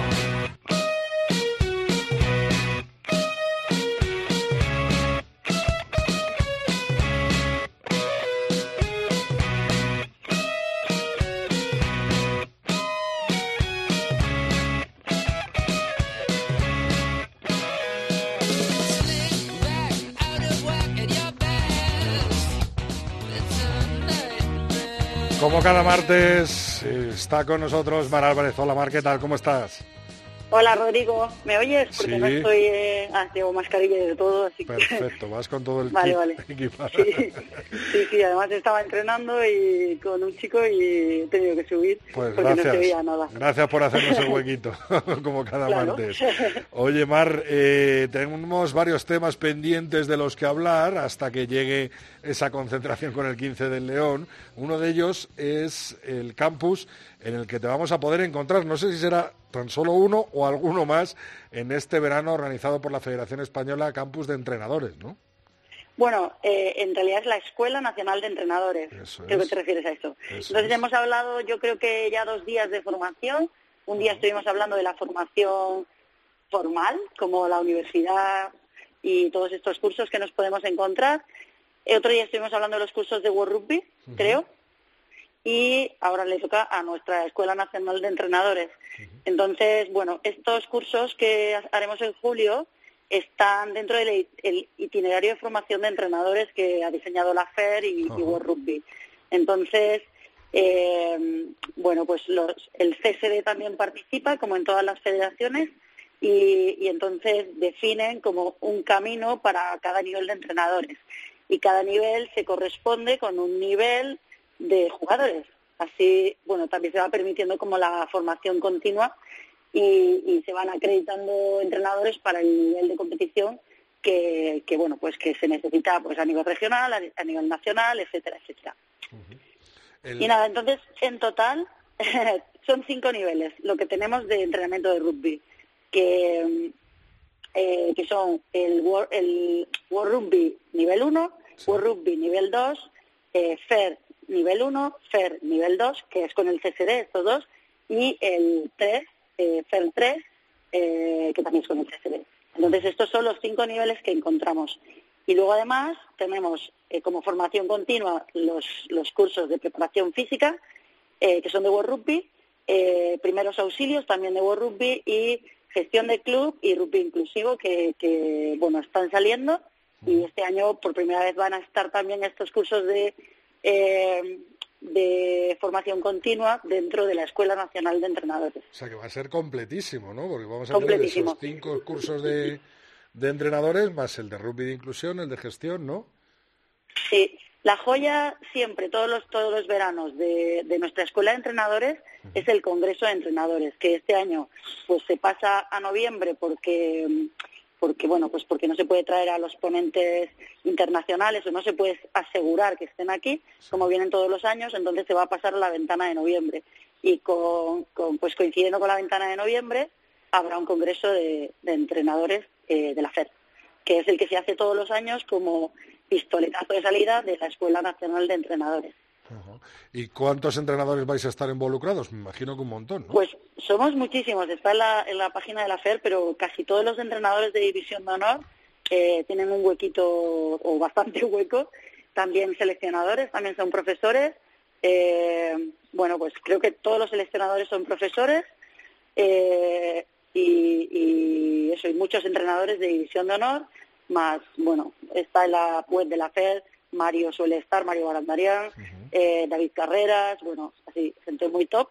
Como cada martes eh, está con nosotros Mar Álvarez. Hola Mar, ¿qué tal? ¿Cómo estás? Hola Rodrigo, ¿me oyes? Porque Sí. no estoy, eh, ah, llevo mascarilla y de todo, así que... Perfecto, vas con todo el Vale, kit vale. equipado. Sí, sí, sí, además estaba entrenando y con un chico y he tenido que subir Pues porque gracias. no se veía nada. Gracias por hacernos el huequito, como cada Claro. martes. Oye, Mar, eh, tenemos varios temas pendientes de los que hablar hasta que llegue esa concentración con el 15 del León. Uno de ellos es el campus en el que te vamos a poder encontrar. No sé si será tan solo uno o alguno más en este verano organizado por la Federación Española Campus de Entrenadores, ¿no? Bueno, eh, en realidad es la Escuela Nacional de Entrenadores. Eso Creo es. que te refieres a esto. Eso Entonces es. hemos hablado, yo creo que ya dos días de formación. Un día estuvimos hablando de la formación formal, como la universidad y todos estos cursos que nos podemos encontrar. Otro día estuvimos hablando de los cursos de World Rugby, creo. Y ahora le toca a nuestra Escuela Nacional de Entrenadores. Entonces, bueno, estos cursos que ha- haremos en julio están dentro del el itinerario de formación de entrenadores que ha diseñado la FER y. World Rugby. Entonces, eh, bueno, pues los- el CSD también participa, como en todas las federaciones, y, y entonces definen como un camino para cada nivel de entrenadores. Y cada nivel se corresponde con un nivel de jugadores. Así, bueno, también se va permitiendo como la formación continua y, y se van acreditando entrenadores para el nivel de competición que, que, bueno, pues que se necesita pues a nivel regional, a, a nivel nacional, etcétera, etcétera. El- Y nada, entonces, en total, son cinco niveles lo que tenemos de entrenamiento de rugby, que, eh, que son el World, el World Rugby nivel 1, World Rugby nivel 2, eh, FAIR nivel 1, FAIR nivel 2, que es con el CSD, estos dos, y el 3, eh, FAIR 3, eh, que también es con el CSD. Entonces, estos son los cinco niveles que encontramos. Y luego, además, tenemos eh, como formación continua los, los cursos de preparación física, eh, que son de World Rugby, eh, primeros auxilios también de World Rugby y gestión de club y rugby inclusivo que, que, bueno están saliendo y este año por primera vez van a estar también estos cursos de eh, de formación continua dentro de la Escuela Nacional de Entrenadores. O sea que va a ser completísimo, ¿no? Porque vamos a tener esos cinco cursos de, de entrenadores más el de rugby de inclusión, el de gestión, ¿no? Sí, la joya siempre, todos los, todos los veranos de, de nuestra escuela de entrenadores es el Congreso de Entrenadores, que este año pues se pasa a noviembre porque porque bueno, pues porque no se puede traer a los ponentes internacionales o no se puede asegurar que estén aquí, como vienen todos los años, entonces se va a pasar a la ventana de noviembre. Y con, con- pues coincidiendo con la ventana de noviembre, habrá un congreso de, de entrenadores eh, de la FED, que es el que se hace todos los años como pistoletazo de salida de la Escuela Nacional de Entrenadores. ¿Y cuántos entrenadores vais a estar involucrados? Me imagino que un montón, ¿no? Pues somos muchísimos, está en la, en la página de la FER, pero casi todos los entrenadores de División de Honor eh, tienen un huequito o bastante hueco. También seleccionadores, también son profesores. Eh, bueno, pues creo que todos los seleccionadores son profesores eh, y, y eso, y muchos entrenadores de División de Honor, más, bueno, está en la web de la FED, Mario suele estar, Mario Barandarian, eh, David Carreras, bueno, así, gente muy top.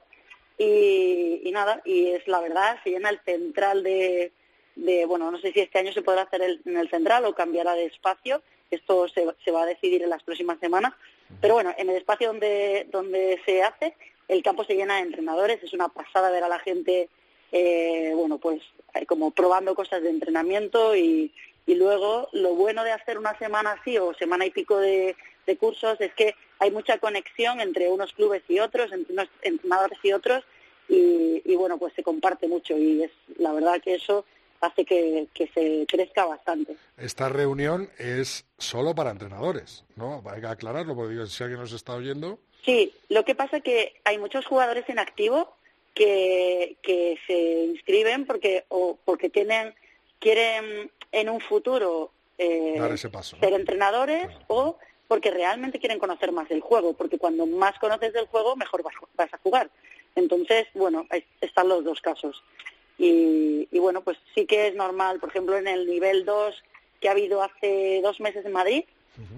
Y, y nada, y es la verdad, se llena el central de, de, bueno, no sé si este año se podrá hacer el- en el central o cambiará de espacio, esto se, se va a decidir en las próximas semanas, pero bueno, en el espacio donde, donde se hace, el campo se llena de entrenadores, es una pasada ver a la gente, eh, bueno, pues eh, como probando cosas de entrenamiento y, y luego lo bueno de hacer una semana así o semana y pico de, de cursos es que hay mucha conexión entre unos clubes y otros, entre unos entrenadores y otros y, y, bueno, pues se comparte mucho y es la verdad que eso hace que, que se crezca bastante. Esta reunión es solo para entrenadores, ¿no? Hay que aclararlo, porque digo, si alguien nos está oyendo... Sí, lo que pasa que hay muchos jugadores en activo que, que se inscriben porque o porque tienen quieren en un futuro eh, Dar ese paso, ¿no? ser entrenadores o porque realmente quieren conocer más del juego, porque cuando más conoces del juego, mejor vas, vas a jugar. Entonces, bueno, están los dos casos. Y, y bueno, pues sí que es normal, por ejemplo, en el nivel 2 que ha habido hace dos meses en Madrid,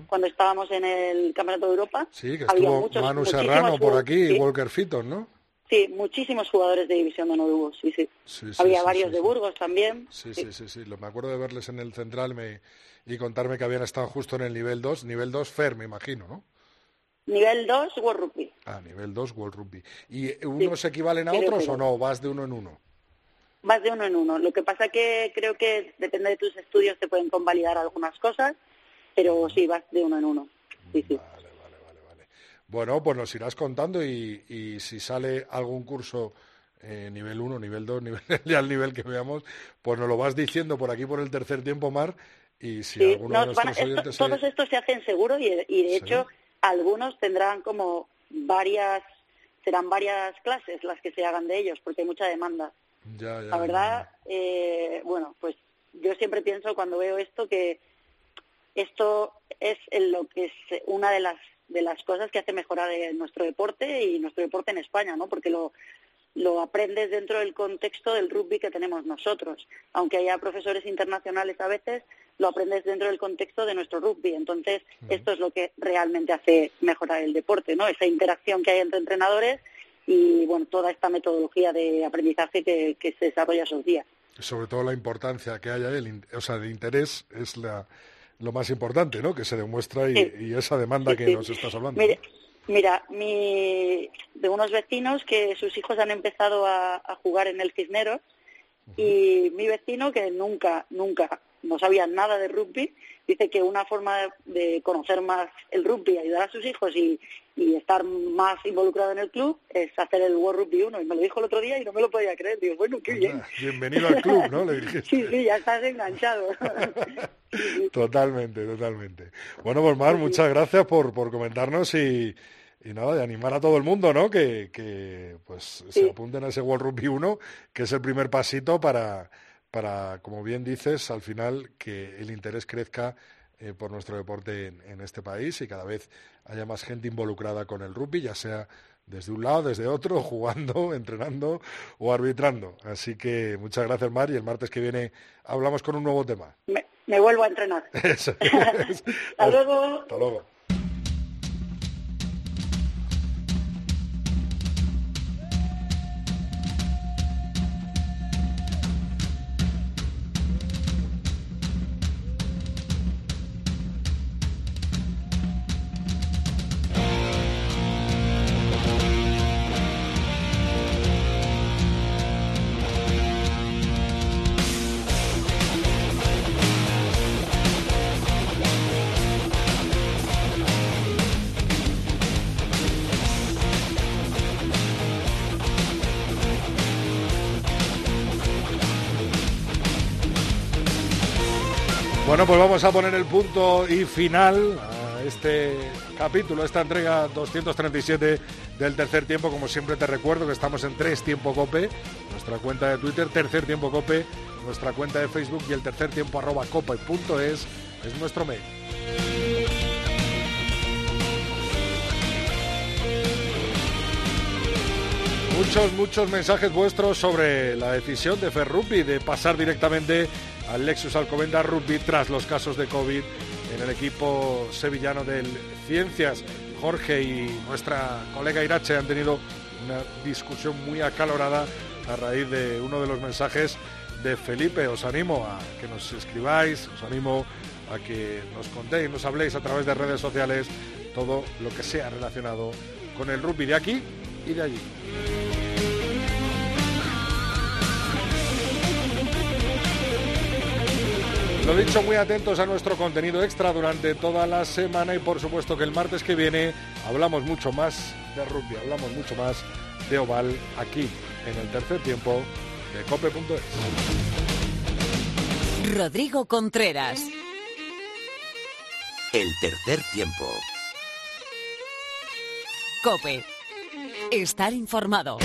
cuando estábamos en el Campeonato de Europa, Sí, que había estuvo muchos, Manu Serrano por aquí y Walker Fitton, ¿no? sí, muchísimos jugadores de División de Honor sí, sí. Sí, sí, había varios de. Burgos también. Sí, sí, sí, sí. Lo- Me acuerdo de verles en el central me- y contarme que habían estado justo en el nivel 2, nivel 2 FER, me imagino, ¿no? Nivel 2, World Rugby. Ah, nivel 2 World Rugby. ¿Y unos equivalen a otros que o no? ¿Vas de uno en uno? Vas de uno en uno. Lo que pasa que creo que depende de tus estudios te pueden convalidar algunas cosas, pero sí, vas de uno en uno. Sí, sí. Vale, vale, vale, vale. Bueno, pues nos irás contando y, y si sale algún curso eh, nivel 1, nivel 2, nivel, ya al nivel que veamos, pues nos lo vas diciendo por aquí por el tercer tiempo, Mar, y si Sí, alguno de nuestros esto- oyentes... se- todos estos se hacen seguro y, y de Sí. hecho algunos tendrán como varias, serán varias clases las que se hagan de ellos porque hay mucha demanda. Ya, ya, La ya, verdad, eh, bueno, pues yo siempre pienso cuando veo esto que esto es en lo que es una de las de las cosas que hace mejorar nuestro deporte y nuestro deporte en España, ¿no? Porque lo lo aprendes dentro del contexto del rugby que tenemos nosotros. Aunque haya profesores internacionales a veces, lo aprendes dentro del contexto de nuestro rugby. Entonces, esto es lo que realmente hace mejorar el deporte, ¿no? Esa interacción que hay entre entrenadores y, bueno, toda esta metodología de aprendizaje que, que se desarrolla esos días. sobre todo la importancia que haya, el, o sea, el interés es la, lo más importante, ¿no? Que se demuestra y, Sí. y esa demanda Sí, que sí. nos estás hablando. Mira, mira, mi, de unos vecinos que sus hijos han empezado a, a jugar en el Cisneros y mi vecino que nunca, nunca no sabía nada de rugby, dice que una forma de, conocer más el rugby, ayudar a sus hijos y, y estar más involucrado en el club es hacer el World Rugby 1 y me lo dijo el otro día y no me lo podía creer. Digo, bueno, qué bien. Anda, Bienvenido al club, ¿no? Le. Sí, sí, ya estás enganchado. Totalmente, totalmente. Bueno, pues Mar, muchas gracias por, por comentarnos y, y nada, de animar a todo el mundo, ¿no? Que, que pues se apunten a ese World Rugby 1, que es el primer pasito para, para, como bien dices, al final que el interés crezca eh, por nuestro deporte en, en este país y cada vez haya más gente involucrada con el rugby, ya sea desde un lado, desde otro, jugando, entrenando o arbitrando. Así que muchas gracias, Mar, y el martes que viene hablamos con un nuevo tema. me, me vuelvo a entrenar. Eso es. Hasta luego. Hasta luego. Bueno, pues vamos a poner el punto y final a este capítulo, esta entrega 237 del tercer tiempo. Como siempre te recuerdo que estamos en tres tiempo cope, nuestra cuenta de Twitter, tercer tiempo cope, nuestra cuenta de Facebook y el tercer tiempo arroba cope.es es nuestro mail. Muchos, muchos mensajes vuestros sobre la decisión de Ferrupi de pasar directamente al Lexus Alcobendas Rugby tras los casos de COVID en el equipo sevillano del Ciencias. Jorge y nuestra colega Irache han tenido una discusión muy acalorada a raíz de uno de los mensajes de Felipe. Os animo a que nos escribáis, os animo a que nos contéis, nos habléis a través de redes sociales todo lo que sea relacionado con el rugby de aquí y de allí. Lo dicho, muy atentos a nuestro contenido extra durante toda la semana y por supuesto que el martes que viene hablamos mucho más de rugby, hablamos mucho más de oval aquí en el tercer tiempo de cope.es. Rodrigo Contreras. El tercer tiempo. Cope. Estar informado.